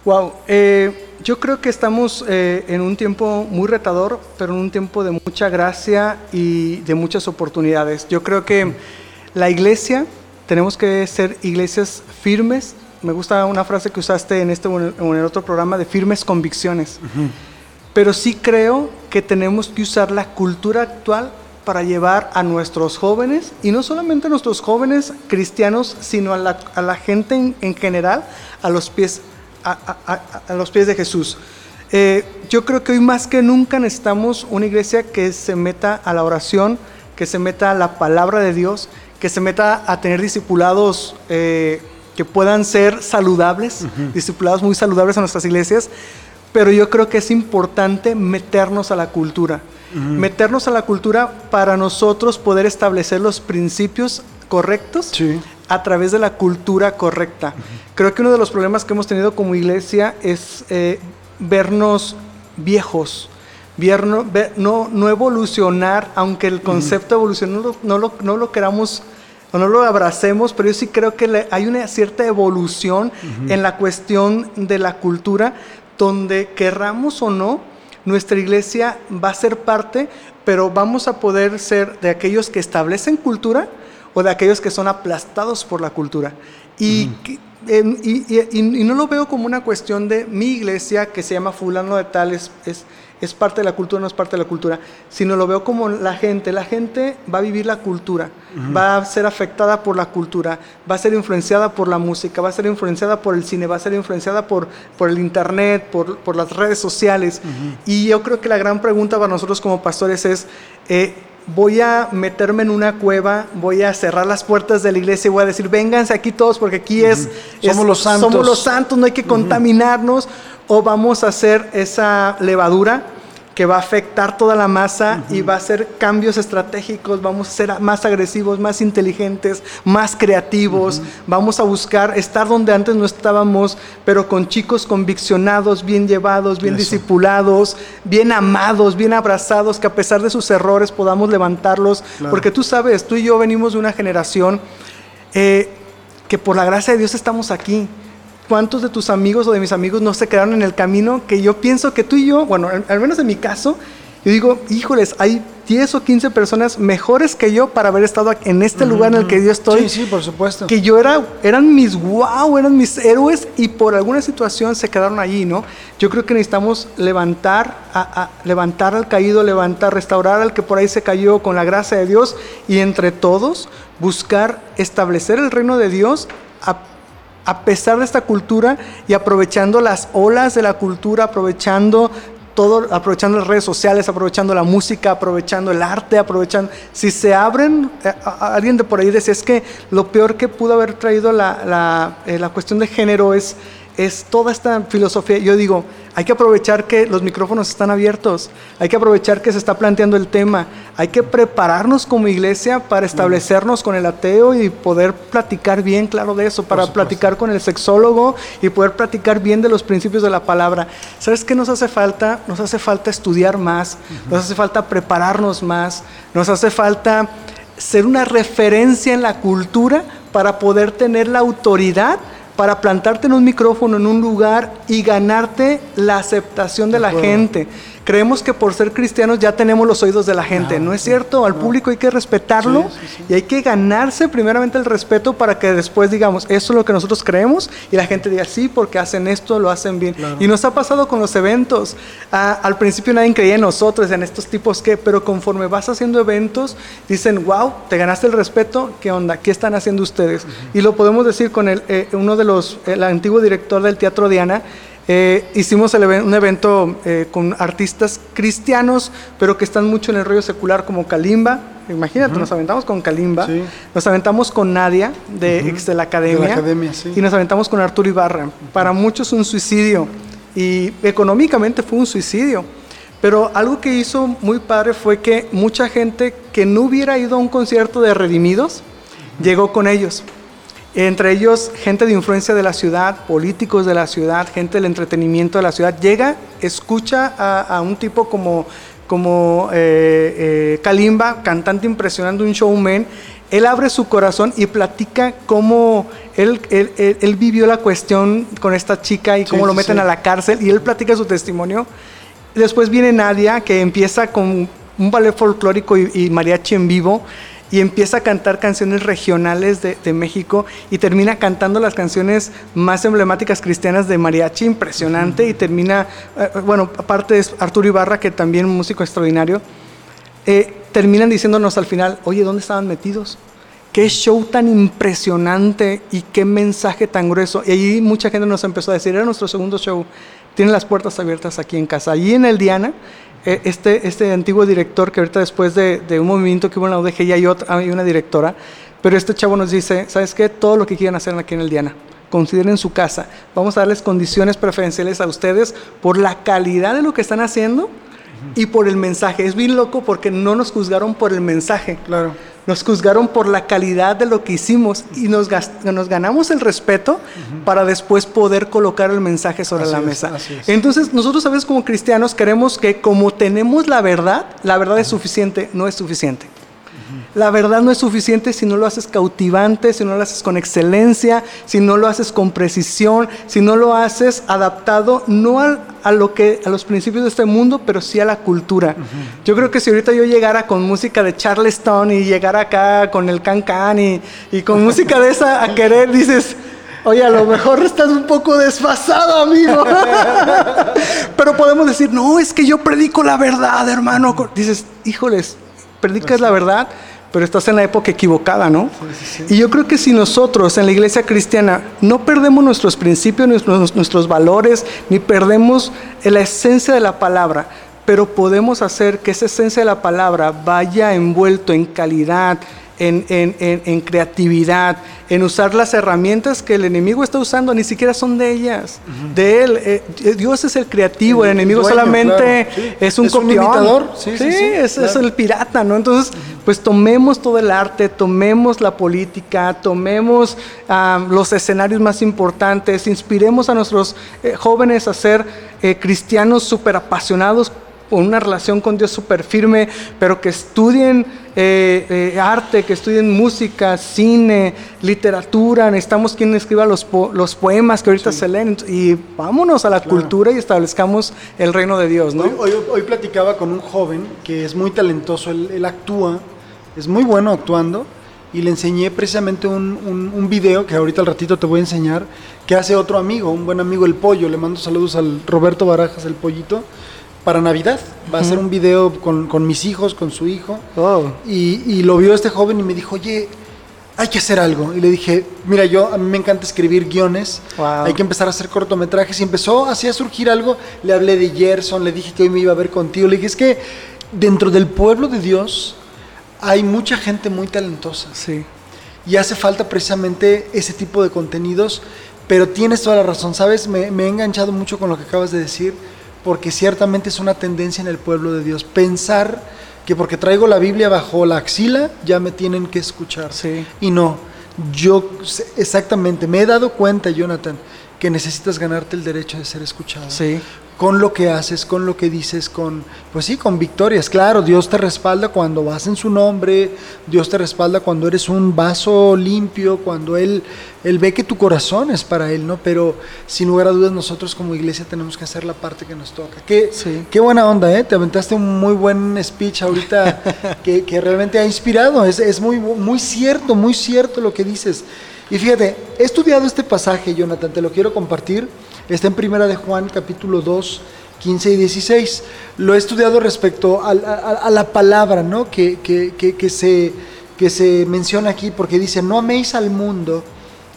Wow, eh, yo creo que estamos eh, en un tiempo muy retador, pero en un tiempo de mucha gracia y de muchas oportunidades. Yo creo que la iglesia, tenemos que ser iglesias firmes. Me gusta una frase que usaste en este o en el otro programa de firmes convicciones. Pero sí creo que tenemos que usar la cultura actual para llevar a nuestros jóvenes, y no solamente a nuestros jóvenes cristianos, sino a la, a la gente en, en general, a los pies a, a- a- a los pies de Jesús. Eh, yo creo que hoy más que nunca necesitamos una iglesia que se meta a la oración, que se meta a la palabra de Dios, que se meta a tener discipulados eh, que puedan ser saludables, discipulados muy saludables en nuestras iglesias, pero yo creo que es importante meternos a la cultura, meternos a la cultura para nosotros poder establecer los principios correctos Sí. A través de la cultura correcta. Creo que uno de los problemas que hemos tenido como iglesia es eh, vernos viejos, ver- no, no evolucionar, aunque el concepto de evolución no lo, no lo- no lo queramos o no lo abracemos, pero yo sí creo que le- hay una cierta evolución en la cuestión de la cultura, donde querramos o no, nuestra iglesia va a ser parte, pero vamos a poder ser de aquellos que establecen cultura o de aquellos que son aplastados por la cultura. Y, que- en- y- y- y- y no lo veo como una cuestión de mi iglesia que se llama fulano de tal, es, es, es parte de la cultura, no es parte de la cultura, sino lo veo como la gente. La gente va a vivir la cultura, va a ser afectada por la cultura, va a ser influenciada por la música, va a ser influenciada por el cine, va a ser influenciada por, por el internet, por, por las redes sociales. Y yo creo que la gran pregunta para nosotros como pastores es... eh, voy a meterme en una cueva, voy a cerrar las puertas de la iglesia y voy a decir, vénganse aquí todos porque aquí es, es- Somos los santos. somos los santos, no hay que contaminarnos, o vamos a hacer esa levadura que va a afectar toda la masa y va a hacer cambios estratégicos, vamos a ser más agresivos, más inteligentes, más creativos, vamos a buscar estar donde antes no estábamos, pero con chicos conviccionados, bien llevados, bien Eso. discipulados, bien amados, bien abrazados, que a pesar de sus errores podamos levantarlos, Claro. porque tú sabes, tú y yo venimos de una generación eh, que por la gracia de Dios estamos aquí. ¿Cuántos de tus amigos o de mis amigos no se quedaron en el camino? Que yo pienso que tú y yo, bueno, al, al menos en mi caso, yo digo, híjoles, hay 10 o 15 personas mejores que yo para haber estado en este lugar en el que yo estoy. Sí, sí, por supuesto. Que yo era, eran mis wow, eran mis héroes y por alguna situación se quedaron allí, ¿no? Yo creo que necesitamos levantar, a, a- levantar al caído, levantar, restaurar al que por ahí se cayó con la gracia de Dios y entre todos buscar establecer el reino de Dios a, a pesar de esta cultura y aprovechando las olas de la cultura, aprovechando todo, aprovechando las redes sociales, aprovechando la música, aprovechando el arte, aprovechando. Si se abren, eh, alguien de por ahí decía, es que lo peor que pudo haber traído la, la, eh, la cuestión de género es, es toda esta filosofía. Yo digo, hay que aprovechar que los micrófonos están abiertos, hay que aprovechar que se está planteando el tema, hay que prepararnos como iglesia para establecernos con el ateo y poder platicar bien, claro, de eso, para platicar con el sexólogo y poder platicar bien de los principios de la palabra. ¿Sabes qué nos hace falta? Nos hace falta estudiar más, nos hace falta prepararnos más, nos hace falta ser una referencia en la cultura para poder tener la autoridad para plantarte en un micrófono en un lugar y ganarte la aceptación de la gente. Creemos que por ser cristianos ya tenemos los oídos de la gente, ¿no es cierto? Al público hay que respetarlo Sí, sí, sí. y hay que ganarse primeramente el respeto para que después digamos, esto es lo que nosotros creemos y la gente diga, sí, porque hacen esto, lo hacen bien. Y nos ha pasado con los eventos. Ah, al principio nadie creía en nosotros, en estos tipos que, pero conforme vas haciendo eventos, dicen, wow, te ganaste el respeto, ¿qué onda? ¿Qué están haciendo ustedes? Y lo podemos decir con el, eh, uno de los, el antiguo director del Teatro Diana, eh, hicimos el un evento eh, con artistas cristianos, pero que están mucho en el rollo secular, como Kalimba. Imagínate, nos aventamos con Kalimba, Sí. nos aventamos con Nadia de, ex de la academia, De la academia, sí. y nos aventamos con Arturo Ibarra. Para muchos un suicidio, y económicamente fue un suicidio. Pero algo que hizo muy padre fue que mucha gente que no hubiera ido a un concierto de Redimidos, llegó con ellos. Entre ellos, gente de influencia de la ciudad, políticos de la ciudad, gente del entretenimiento de la ciudad. Llega, escucha a, a un tipo como, como eh, eh, Kalimba, cantante impresionante, un showman, él abre su corazón y platica cómo él, él- él- él vivió la cuestión con esta chica y cómo Sí, lo meten sí. a la cárcel y él platica su testimonio. Después viene Nadia que empieza con un ballet folclórico y, y mariachi en vivo y empieza a cantar canciones regionales de, México y termina cantando las canciones más emblemáticas cristianas de mariachi, impresionante, y termina, eh, bueno, aparte es Arturo Ibarra, que también un músico extraordinario, eh, terminan diciéndonos al final, oye, ¿dónde estaban metidos? Qué show tan impresionante y qué mensaje tan grueso. Y ahí mucha gente nos empezó a decir, era nuestro segundo show, tienen las puertas abiertas aquí en casa. Allí en el Diana, eh, este, este antiguo director que ahorita después de, de un movimiento que hubo en la UDG ya hay, otra, hay una directora, pero este chavo nos dice, ¿sabes qué? Todo lo que quieran hacer aquí en el Diana. Consideren su casa. Vamos a darles condiciones preferenciales a ustedes por la calidad de lo que están haciendo y por el mensaje. Es bien loco porque no nos juzgaron por el mensaje. Claro. Nos juzgaron por la calidad de lo que hicimos y nos, ganamos el respeto para después poder colocar el mensaje sobre Así la es, mesa. Entonces, nosotros a veces como cristianos queremos que como tenemos la verdad, la verdad es suficiente, no es suficiente. La verdad no es suficiente si no lo haces cautivante, si no lo haces con excelencia, si no lo haces con precisión, si no lo haces adaptado no a, lo que a los principios de este mundo, pero sí a la cultura. Yo creo que si ahorita yo llegara con música de Charleston y llegara acá con el can can y, y con música de esa a querer dices, Oye, a lo mejor estás un poco desfasado, amigo. Pero podemos decir, no, es que yo predico la verdad, hermano. Dices, híjoles, predicas la verdad, pero estás en la época equivocada, ¿no? Y yo creo que si nosotros en la iglesia cristiana no perdemos nuestros principios, nuestros, nuestros valores, ni perdemos la esencia de la palabra, pero podemos hacer que esa esencia de la palabra vaya envuelto en calidad, en, en- en- en creatividad, en usar las herramientas que el enemigo está usando, ni siquiera son de ellas, de él. eh, Dios es el creativo, el, El enemigo dueño, solamente claro, sí. es un Es un copión. sí, sí, sí, es, es el pirata, ¿no? Entonces, pues tomemos todo el arte, tomemos la política, tomemos ah, los escenarios más importantes, inspiremos a nuestros eh, jóvenes a ser eh, cristianos súper apasionados con una relación con Dios súper firme, pero que estudien eh, eh, arte, que estudien música, cine, literatura. Necesitamos quien escriba los, po- los poemas que ahorita se leen. Y vámonos a la cultura y establezcamos el reino de Dios, ¿no? Hoy, hoy- hoy platicaba con un joven que es muy talentoso, él, él actúa, es muy bueno actuando, y le enseñé precisamente un, un, un video que ahorita al ratito te voy a enseñar, que hace otro amigo, un buen amigo, el pollo, le mando saludos al Roberto Barajas, el pollito, para Navidad. Va a hacer un video con, con mis hijos, con su hijo, Oh. y, y lo vio este joven y me dijo, oye, hay que hacer algo. Y le dije, mira, yo a mí me encanta escribir guiones, Wow. hay que empezar a hacer cortometrajes. Y empezó así a surgir algo. Le hablé de Gerson, le dije que hoy me iba a ver contigo. Le dije, es que dentro del pueblo de Dios hay mucha gente muy talentosa. Sí. Y hace falta precisamente ese tipo de contenidos. Pero tienes toda la razón, ¿sabes? Me, me he enganchado mucho con lo que acabas de decir, porque ciertamente es una tendencia en el pueblo de Dios. Pensar que porque traigo la Biblia bajo la axila, ya me tienen que escuchar. Sí. Y no, yo exactamente me he dado cuenta, Jonathan, que necesitas ganarte el derecho de ser escuchado Sí. Con lo que haces, con lo que dices, con, pues sí, con victorias. Claro, Dios te respalda cuando vas en su nombre, Dios te respalda cuando eres un vaso limpio, cuando Él, Él ve que tu corazón es para Él, ¿no? Pero sin lugar a dudas nosotros como iglesia tenemos que hacer la parte que nos toca. Qué, Sí. qué buena onda, ¿eh? Te aventaste un muy buen speech ahorita que, que realmente ha inspirado. Es, es muy, muy cierto, muy cierto lo que dices. Y fíjate, he estudiado este pasaje, Jonathan, te lo quiero compartir. Está en Primera de Juan, capítulo 2, 15 y 16. Lo he estudiado respecto a- a la palabra, ¿no? Que, que- que- que se, que se menciona aquí, porque dice, no améis al mundo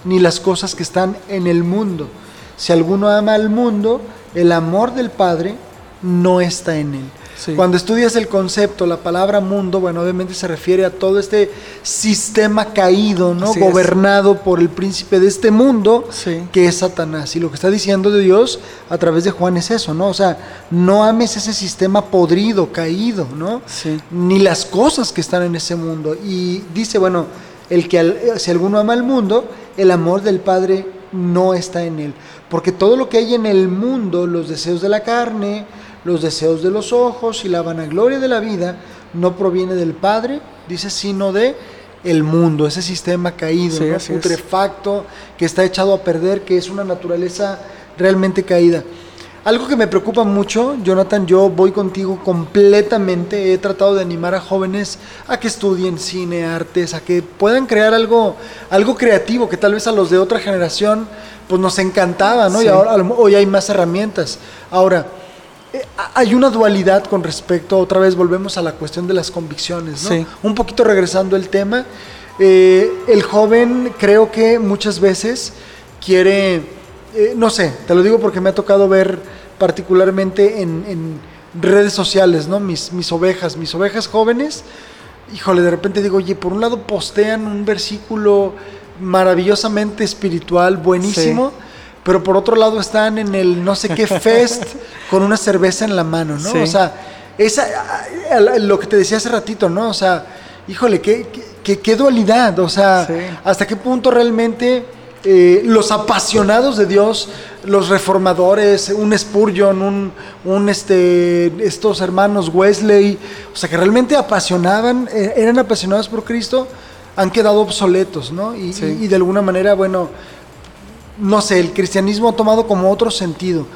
ni las cosas que están en el mundo. Si alguno ama al mundo, el amor del Padre no está en él. Sí. Cuando estudias el concepto, la palabra mundo, bueno, obviamente se refiere a todo este sistema caído, ¿no? Así es. Gobernado por el príncipe de este mundo, Sí. que es Satanás. Y lo que está diciendo de Dios a través de Juan es eso, ¿no? O sea, no ames ese sistema podrido, caído, ¿no? Sí. Ni las cosas que están en ese mundo. Y dice, bueno, el que al- si alguno ama al mundo, el amor del Padre no está en él. Porque todo lo que hay en el mundo, los deseos de la carne, los deseos de los ojos y la vanagloria de la vida, no proviene del Padre, dice, sino de el mundo, ese sistema caído, Sí, ¿no? es. putrefacto, que está echado a perder, que es una naturaleza realmente caída. Algo que me preocupa mucho, Jonathan, yo voy contigo completamente. He tratado de animar a jóvenes a que estudien cine, artes, a que puedan crear algo, algo creativo que tal vez a los de otra generación pues nos encantaba, ¿no? Sí. Y ahora hoy hay más herramientas. Ahora, hay una dualidad con respecto, otra vez volvemos a la cuestión de las convicciones, ¿no? Sí. Un poquito regresando el tema, eh, el joven creo que muchas veces quiere, eh, no sé, te lo digo porque me ha tocado ver particularmente en, en redes sociales, ¿no? Mis, mis ovejas, mis ovejas jóvenes, híjole, de repente digo, oye, por un lado postean un versículo maravillosamente espiritual, buenísimo. Pero por otro lado están en el no sé qué fest con una cerveza en la mano, ¿no? Sí. O sea, esa, lo que te decía hace ratito, ¿no? O sea, híjole, qué, qué- dualidad, o sea, Sí. hasta qué punto realmente eh, los apasionados de Dios, los reformadores, un Spurgeon, un, un, este, estos hermanos Wesley, o sea, que realmente apasionaban, eh, eran apasionados por Cristo, han quedado obsoletos, ¿no? Y, Sí. y- y de alguna manera, bueno, no sé, el cristianismo ha tomado como otro sentido.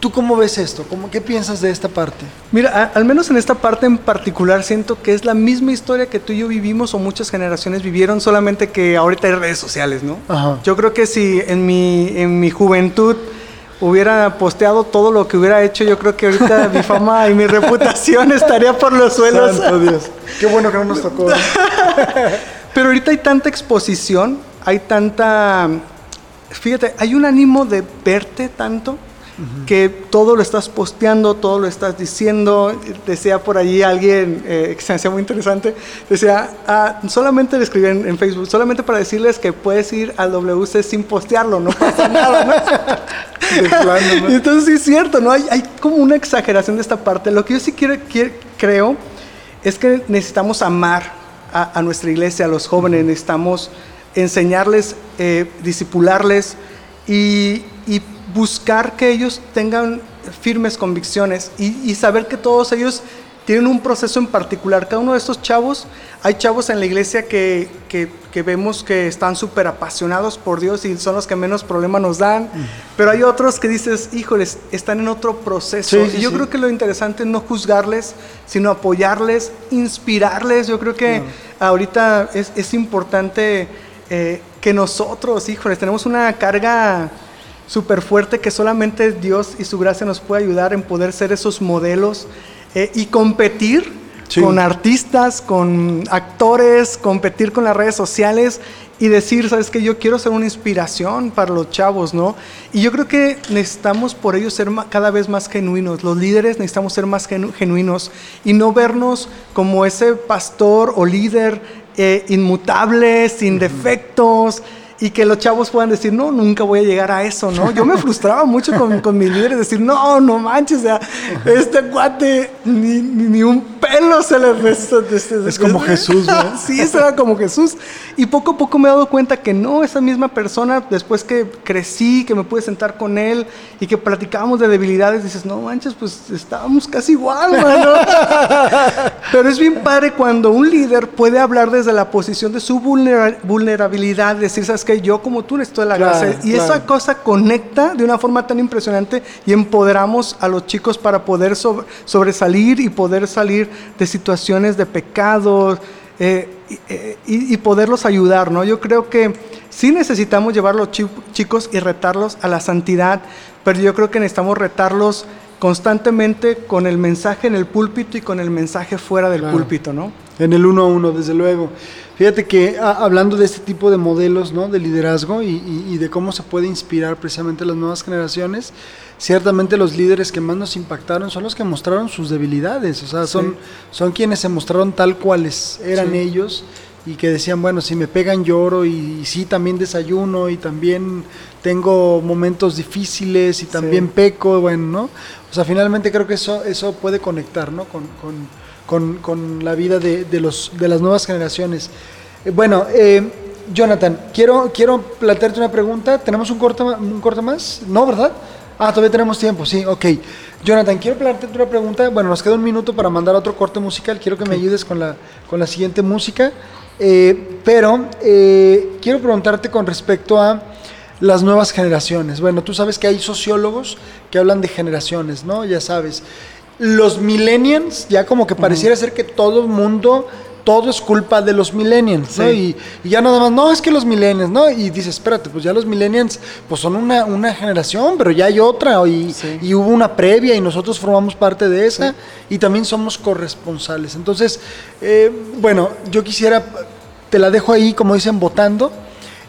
¿Tú cómo ves esto? ¿Cómo, ¿Qué piensas de esta parte? Mira, a- al menos en esta parte en particular siento que es la misma historia que tú y yo vivimos o muchas generaciones vivieron, solamente que ahorita hay redes sociales, ¿no? Ajá. Yo creo que si en mi, en mi juventud hubiera posteado todo lo que hubiera hecho, yo creo que ahorita mi fama y mi reputación estaría por los suelos. Santo Dios. Qué bueno que no nos tocó. Pero ahorita hay tanta exposición, hay tanta... Fíjate, hay un ánimo de verte tanto que todo lo estás posteando, todo lo estás diciendo. Decía por allí alguien eh, que se me hacía muy interesante, decía, ah, solamente le escribí en, en Facebook, solamente para decirles que puedes ir al WC sin postearlo, no pasa nada, ¿no? Entonces sí es cierto, ¿no? Hay, hay como una exageración de esta parte. Lo que yo sí quiero, quiero- creo es que necesitamos amar a, a nuestra iglesia, a los jóvenes, necesitamos enseñarles, eh, disipularles y, y buscar que ellos tengan firmes convicciones y, y saber que todos ellos tienen un proceso en particular. Cada uno de estos chavos, hay chavos en la iglesia que, que- que vemos que están súper apasionados por Dios y son los que menos problema nos dan, pero hay otros que dices, híjoles, están en otro proceso. Sí, sí, y yo sí. creo que lo interesante es no juzgarles, sino apoyarles, inspirarles. Yo creo que ahorita es, es importante eh, que nosotros, híjoles, tenemos una carga súper fuerte que solamente Dios y su gracia nos puede ayudar en poder ser esos modelos eh, y competir Sí. con artistas, con actores, competir con las redes sociales y decir, sabes que yo quiero ser una inspiración para los chavos, ¿no? Y yo creo que necesitamos por ello ser cada vez más genuinos. Los líderes necesitamos ser más genu- genuinos y no vernos como ese pastor o líder eh, inmutable, sin defectos. Y que los chavos puedan decir, no, nunca voy a llegar a eso, ¿no? Yo me frustraba mucho con, con mis líderes, decir, no, no manches, o sea, este cuate ni, se le resta. Es como Jesús, ¿no? sí, eso era como Jesús. Y poco a poco me he dado cuenta que no, esa misma persona, después que crecí, que me pude sentar con él y que platicábamos de debilidades, dices, no manches, pues estábamos casi igual, mano. Pero es bien padre cuando un líder puede hablar desde la posición de su vulnera- vulnerabilidad, decir, sabes que yo como tú necesito de la Claro, gracia. Y claro. esa cosa conecta de una forma tan impresionante y empoderamos a los chicos para poder sobre- sobresalir y poder salir de situaciones de pecado eh, y, eh, y- poderlos ayudar, ¿no? Yo creo que sí necesitamos llevar a los chi- chicos y retarlos a la santidad, pero yo creo que necesitamos retarlos constantemente con el mensaje en el púlpito y con el mensaje fuera del Claro. púlpito, ¿no? En el uno a uno, desde luego. Fíjate que a- hablando de este tipo de modelos, ¿no? De liderazgo y, y- y de cómo se puede inspirar precisamente las nuevas generaciones, ciertamente los líderes que más nos impactaron son los que mostraron sus debilidades, o sea, son, son quienes se mostraron tal cuales eran Sí. ellos y que decían, bueno, si me pegan lloro y, y sí, también desayuno y también tengo momentos difíciles y también peco, bueno, ¿no? O sea, finalmente creo que eso, eso puede conectar, ¿no? Con, con- con- con la vida de, de los, de las nuevas generaciones. Eh, bueno, eh, Jonathan, quiero, quiero plantearte una pregunta. ¿Tenemos un corte, un corte más? No, ¿verdad? Ah, todavía tenemos tiempo, sí, ok. Jonathan, quiero plantearte una pregunta. Bueno, nos queda un minuto para mandar otro corte musical. Quiero que me ayudes con la, con la siguiente música. Eh, pero eh, quiero preguntarte con respecto a las nuevas generaciones. Bueno, tú sabes que hay sociólogos que hablan de generaciones, ¿no? Ya sabes. Los millennials, ya como que pareciera ser que todo el mundo todo es culpa de los millennials, ¿no? Y, y ya nada más, no, es que los millennials, ¿no? Y dices, espérate, pues ya los millennials, pues son una, una generación, pero ya hay otra, y, Sí. y hubo una previa y nosotros formamos parte de esa, y también somos corresponsales. Entonces, eh, bueno, yo quisiera, te la dejo ahí, como dicen, votando,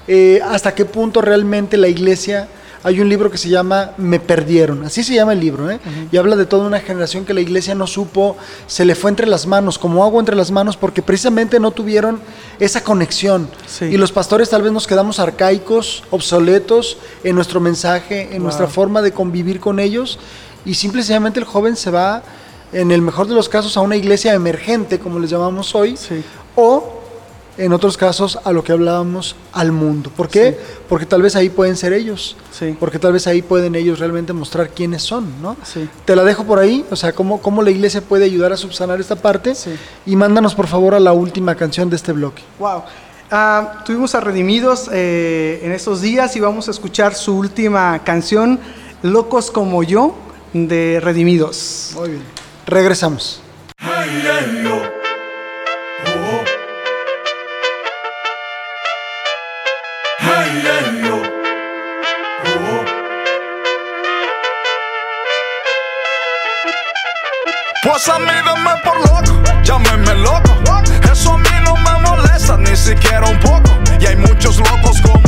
eh, hasta qué punto realmente la iglesia... Hay un libro que se llama Me perdieron, así se llama el libro, ¿eh? y habla de toda una generación que la iglesia no supo, se le fue entre las manos, como agua entre las manos, porque precisamente no tuvieron esa conexión. Sí. Y los pastores tal vez nos quedamos arcaicos, obsoletos en nuestro mensaje, en Wow. nuestra forma de convivir con ellos, y simple y sencillamente el joven se va, en el mejor de los casos, a una iglesia emergente, como les llamamos hoy, Sí. o en otros casos a lo que hablábamos al mundo. ¿Por qué? Porque tal vez ahí pueden ser ellos. Sí. Porque tal vez ahí pueden ellos realmente mostrar quiénes son, ¿no? Sí. Te la dejo por ahí, o sea, cómo, cómo la iglesia puede ayudar a subsanar esta parte. Sí. Y mándanos por favor a la última canción de este bloque. Wow. Ah, tuvimos a Redimidos eh, en estos días y vamos a escuchar su última canción, Locos como yo, de Redimidos. Muy bien. Regresamos. A mí denme por loco, llámenme loco. Eso a mí no me molesta ni siquiera un poco. Y hay muchos locos como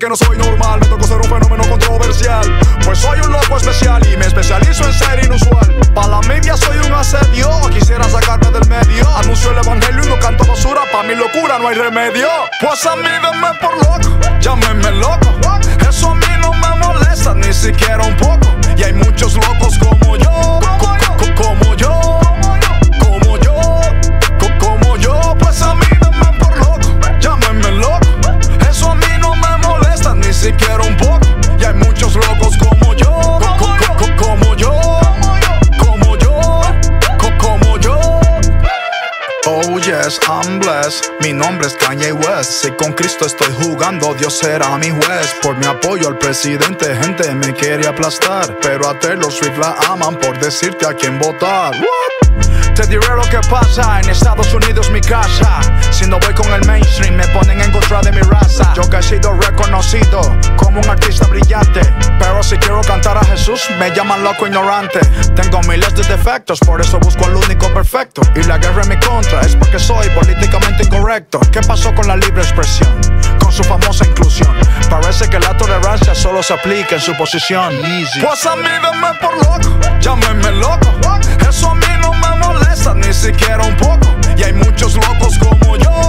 que no soy normal, me tocó ser un fenómeno controversial. Pues soy un loco especial y me especializo en ser inusual. Pa' la media soy un asedio, quisiera sacarme del medio. Anuncio el evangelio y no canto basura, pa' mi locura no hay remedio. Pues a mí denme por loco, llámenme loco. Nombre es Kanye West. Si con Cristo estoy jugando, Dios será mi juez. Por mi apoyo al presidente, gente me quiere aplastar. Pero a Taylor Swift la aman por decirte a quién votar. Te diré lo que pasa en Estados Unidos, mi casa. Si no voy con el mainstream, me ponen en contra de mi raza. Yo que he sido reconocido como un artista brillante. Pero si quiero cantar a Jesús, me llaman loco ignorante. Tengo miles de defectos, por eso busco al único perfecto. Y la guerra en mi contra es porque soy políticamente incorrecto. ¿Qué pasó con la libre expresión? Con su famosa inclusión. Parece que la tolerancia solo se aplica en su posición. Easy. Pues a mí denme por loco, llámenme loco. Eso a mí no me molesta ni siquiera un poco. Y hay muchos locos como yo,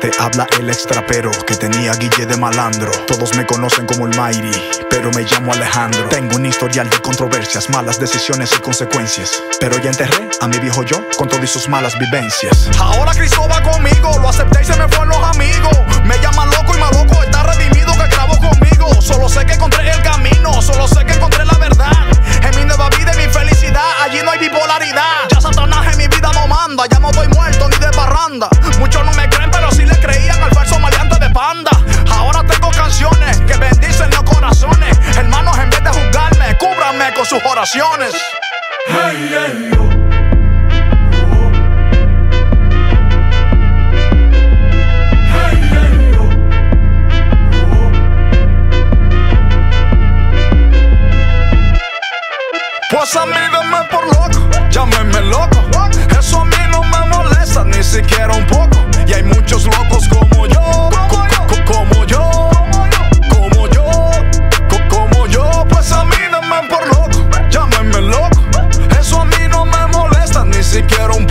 te habla el extrapero que tenía Guille de malandro. Todos me conocen como el Mighty, pero me llamo Alejandro. Tengo un historial de controversias, malas decisiones y consecuencias. Pero ya enterré a mi viejo yo con todas sus malas vivencias. Ahora Cristo va conmigo, lo acepté y se me fueron los amigos. Me llaman loco y más loco está redimido que grabó conmigo. Solo sé que encontré el camino, solo sé que encontré la verdad. Mi nueva vida y mi felicidad, allí no hay bipolaridad. Ya Satanás en mi vida no manda, ya no voy muerto ni de parranda. Muchos no me creen, pero sí le creían al falso maleante de panda. Ahora tengo canciones que bendicen los corazones. Hermanos, en vez de juzgarme, cúbranme con sus oraciones. Hey, hey, oh. Pues a mí denme por loco, llámenme loco. Eso a mí no me molesta ni siquiera un poco. Y hay muchos locos como yo, co- co- como yo, como yo, co- como yo. Pues a mí denme por loco, llámenme loco. Eso a mí no me molesta ni siquiera un poco.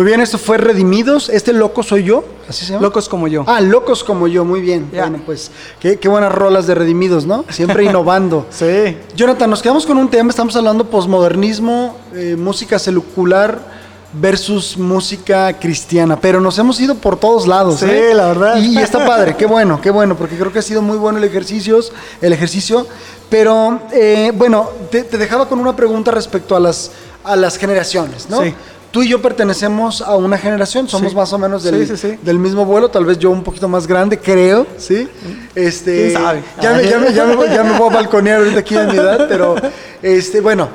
Muy bien, esto fue Redimidos. Este loco soy yo, así se llama. Locos como yo. Ah, locos como yo, muy bien. Bueno, pues qué, qué buenas rolas de Redimidos, ¿no? Siempre innovando. Sí. Jonathan, nos quedamos con un tema, estamos hablando posmodernismo, eh, música celular versus música cristiana, pero nos hemos ido por todos lados. Sí, ¿eh? la verdad. Y, y está padre, qué bueno, qué bueno, porque creo que ha sido muy bueno el ejercicio, el ejercicio. Pero eh, bueno, te, te dejaba con una pregunta respecto a las, a las generaciones, ¿no? Sí. Tú y yo pertenecemos a una generación, somos Sí. más o menos del, Sí, sí, sí. del mismo vuelo, tal vez yo un poquito más grande, creo, ¿sí? Este, ¿Quién sabe? Ya me, ya, me, ya, me, voy- ya me voy a balconear ahorita aquí de mi edad, pero este, bueno.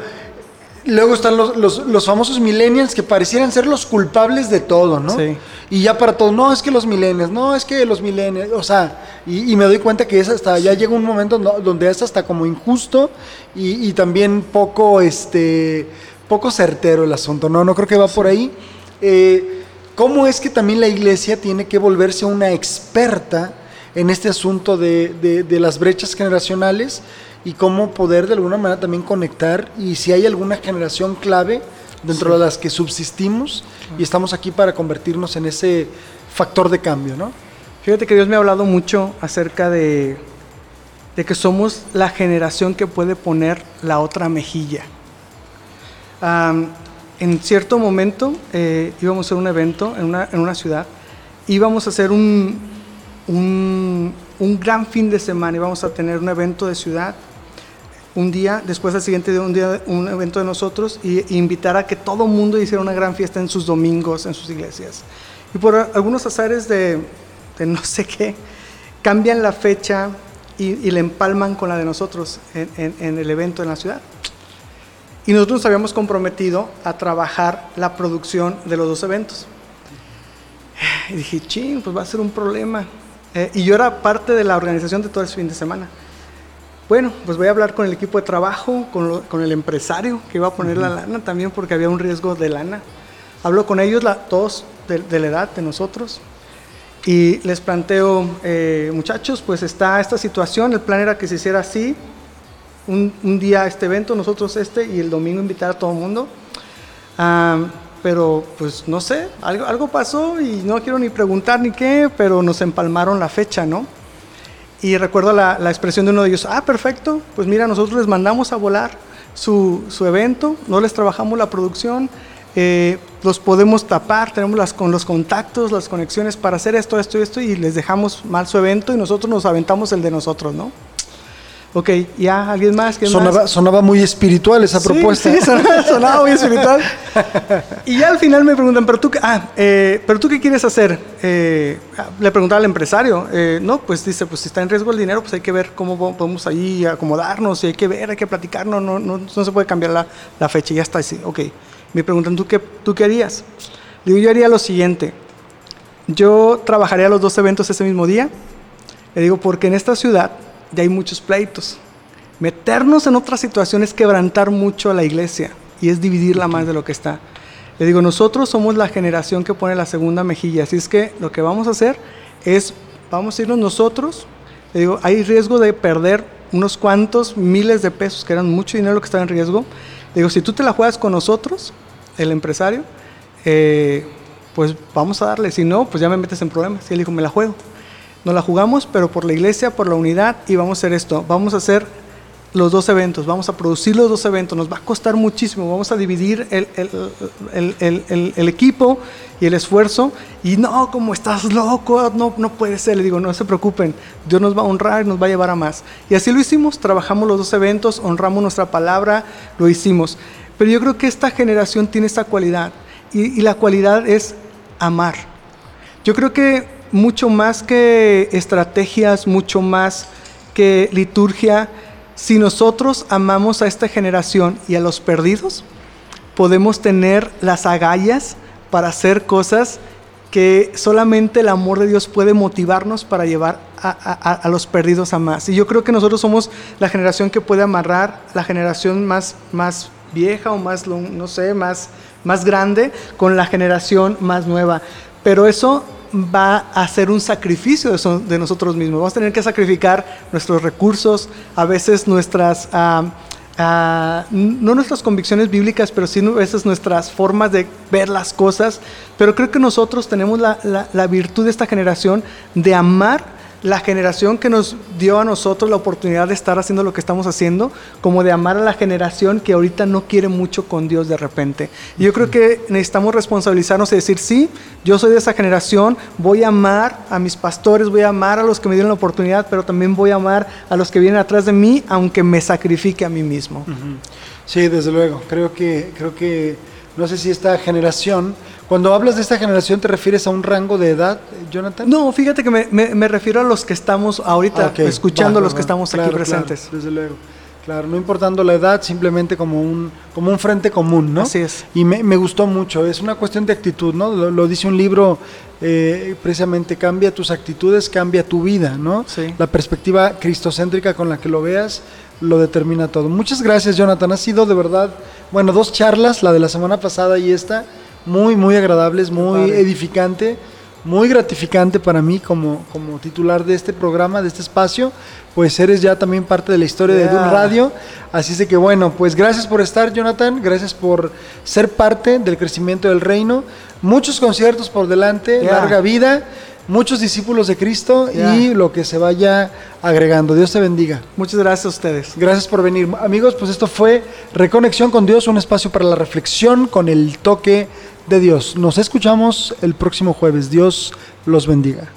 Luego están los, los, los famosos millennials que parecieran ser los culpables de todo, ¿no? Sí. Y ya para todos, no, es que los millennials, no, es que los millennials, o sea, y, y me doy cuenta que es hasta, ya llega un momento donde es hasta como injusto y, y también poco, este, poco certero el asunto, ¿no? No creo que va por ahí. Eh, ¿Cómo es que también la iglesia tiene que volverse una experta en este asunto de, de- de las brechas generacionales y cómo poder de alguna manera también conectar y si hay alguna generación clave dentro de las que subsistimos y estamos aquí para convertirnos en ese factor de cambio, ¿no? Fíjate que Dios me ha hablado mucho acerca de, de que somos la generación que puede poner la otra mejilla. Am, en cierto momento eh, íbamos a hacer un evento en una, en una ciudad, íbamos a hacer un, un, un gran fin de semana, íbamos a tener un evento de ciudad un día, después al siguiente día un día un evento de nosotros y, invitar a que todo mundo hiciera una gran fiesta en sus domingos, en sus iglesias. Y por algunos azares de, de no sé qué, cambian la fecha y, y la empalman con la de nosotros en- en el evento en la ciudad. Y nosotros nos habíamos comprometido a trabajar la producción de los dos eventos. Y dije, ching, pues va a ser un problema. Eh, y yo era parte de la organización de todo ese fin de semana. Bueno, pues voy a hablar con el equipo de trabajo, con, lo- con el empresario que iba a poner la lana también porque había un riesgo de lana. Hablo con ellos, la- todos de, de la edad de nosotros, y les planteo, eh, muchachos, pues está esta situación, el plan era que se hiciera así, un, un día este evento, nosotros este, y el domingo invitar a todo el mundo. Pero pues no sé, algo, algo pasó y no quiero ni preguntar ni qué, pero nos empalmaron la fecha, ¿no? Y recuerdo la, la expresión de uno de ellos, ah, perfecto, pues mira, nosotros les mandamos a volar su, su evento, no les trabajamos la producción, eh, los podemos tapar, tenemos las, con los contactos, las conexiones para hacer esto, esto y esto, y les dejamos mal su evento y nosotros nos aventamos el de nosotros, ¿no? Ok, ya, ¿alguien más? ¿Quién más? Sonaba, sonaba muy espiritual esa Sí, propuesta. Sí, sonaba, sonaba muy espiritual. Y ya al final me preguntan, ¿pero tú, qué- ah, eh, ¿pero tú qué quieres hacer? Eh, ah, le preguntaba al empresario. eh, no, pues dice, pues si está en riesgo el dinero, pues hay que ver cómo po- podemos ahí acomodarnos, y hay que ver, hay que platicar, no, no, no, no se puede cambiar la, la fecha, ya está así. Ok, me preguntan, ¿tú qué, ¿tú qué harías? Le digo, yo haría lo siguiente. Yo trabajaría los dos eventos ese mismo día. Le digo, porque en esta ciudad ya hay muchos pleitos. Meternos en otras situaciones es quebrantar mucho a la iglesia y es dividirla más de lo que está. Le digo, nosotros somos la generación que pone la segunda mejilla, así es que lo que vamos a hacer es, vamos a irnos nosotros. Le digo, hay riesgo de perder unos cuantos miles de pesos, que eran mucho dinero lo que estaba en riesgo. Le digo, si tú te la juegas con nosotros, el empresario, eh, pues vamos a darle. Si no, pues ya me metes en problemas. Y él dijo, me la juego. Nos la jugamos, pero por la iglesia, por la unidad, y vamos a hacer esto. Vamos a hacer los dos eventos, vamos a producir los dos eventos, nos va a costar muchísimo, vamos a dividir el, el- el- el- equipo y el esfuerzo, y no, como estás loco, no, no puede ser, le digo, no se preocupen, Dios nos va a honrar y nos va a llevar a más. Y así lo hicimos, trabajamos los dos eventos, honramos nuestra palabra, lo hicimos. Pero yo creo que esta generación tiene esta cualidad, y la cualidad es amar. Yo creo que mucho más que estrategias, mucho más que liturgia, si nosotros amamos a esta generación y a los perdidos, podemos tener las agallas para hacer cosas que solamente el amor de Dios puede motivarnos para llevar a, a- a los perdidos a más. Y yo creo que nosotros somos la generación que puede amarrar la generación más, más vieja o más, no sé, más, más grande con la generación más nueva. Pero eso va a ser un sacrificio de, so- de nosotros mismos. Vamos a tener que sacrificar nuestros recursos, a veces nuestras, ah, ah, no nuestras convicciones bíblicas, pero sí a veces nuestras formas de ver las cosas. Pero creo que nosotros tenemos la- la virtud de esta generación de amar la generación que nos dio a nosotros la oportunidad de estar haciendo lo que estamos haciendo, como de amar a la generación que ahorita no quiere mucho con Dios de repente. Y yo creo que necesitamos responsabilizarnos y decir, sí, yo soy de esa generación, voy a amar a mis pastores, voy a amar a los que me dieron la oportunidad, pero también voy a amar a los que vienen atrás de mí, aunque me sacrifique a mí mismo. Sí, desde luego. Creo que, creo que, no sé si esta generación, cuando hablas de esta generación, ¿te refieres a un rango de edad, Jonathan? No, fíjate que me, me- me refiero a los que estamos ahorita Ah, ok. escuchando, Va, los que estamos Claro, aquí claro, presentes. desde luego. Claro, no importando la edad, simplemente como un, como un frente común, ¿no? Así es. Y me, me gustó mucho, es una cuestión de actitud, ¿no? Lo, lo dice un libro, eh, precisamente, cambia tus actitudes, cambia tu vida, ¿no? Sí. La perspectiva cristocéntrica con la que lo veas lo determina todo. Muchas gracias, Jonathan. Ha sido de verdad, bueno, dos charlas, la de la semana pasada y esta, muy, muy agradables, muy edificante, muy gratificante para mí como, como titular de este programa, de este espacio. Pues eres ya también parte de la historia de Yeah. Dun Radio. Así es de que bueno, pues gracias por estar, Jonathan. Gracias por ser parte del crecimiento del reino. Muchos conciertos por delante, Yeah. larga vida, muchos discípulos de Cristo y Yeah. lo que se vaya agregando. Dios te bendiga. Muchas gracias a ustedes. Gracias por venir. Amigos, pues esto fue Reconexión con Dios, un espacio para la reflexión con el toque de Dios. Nos escuchamos el próximo jueves. Dios los bendiga.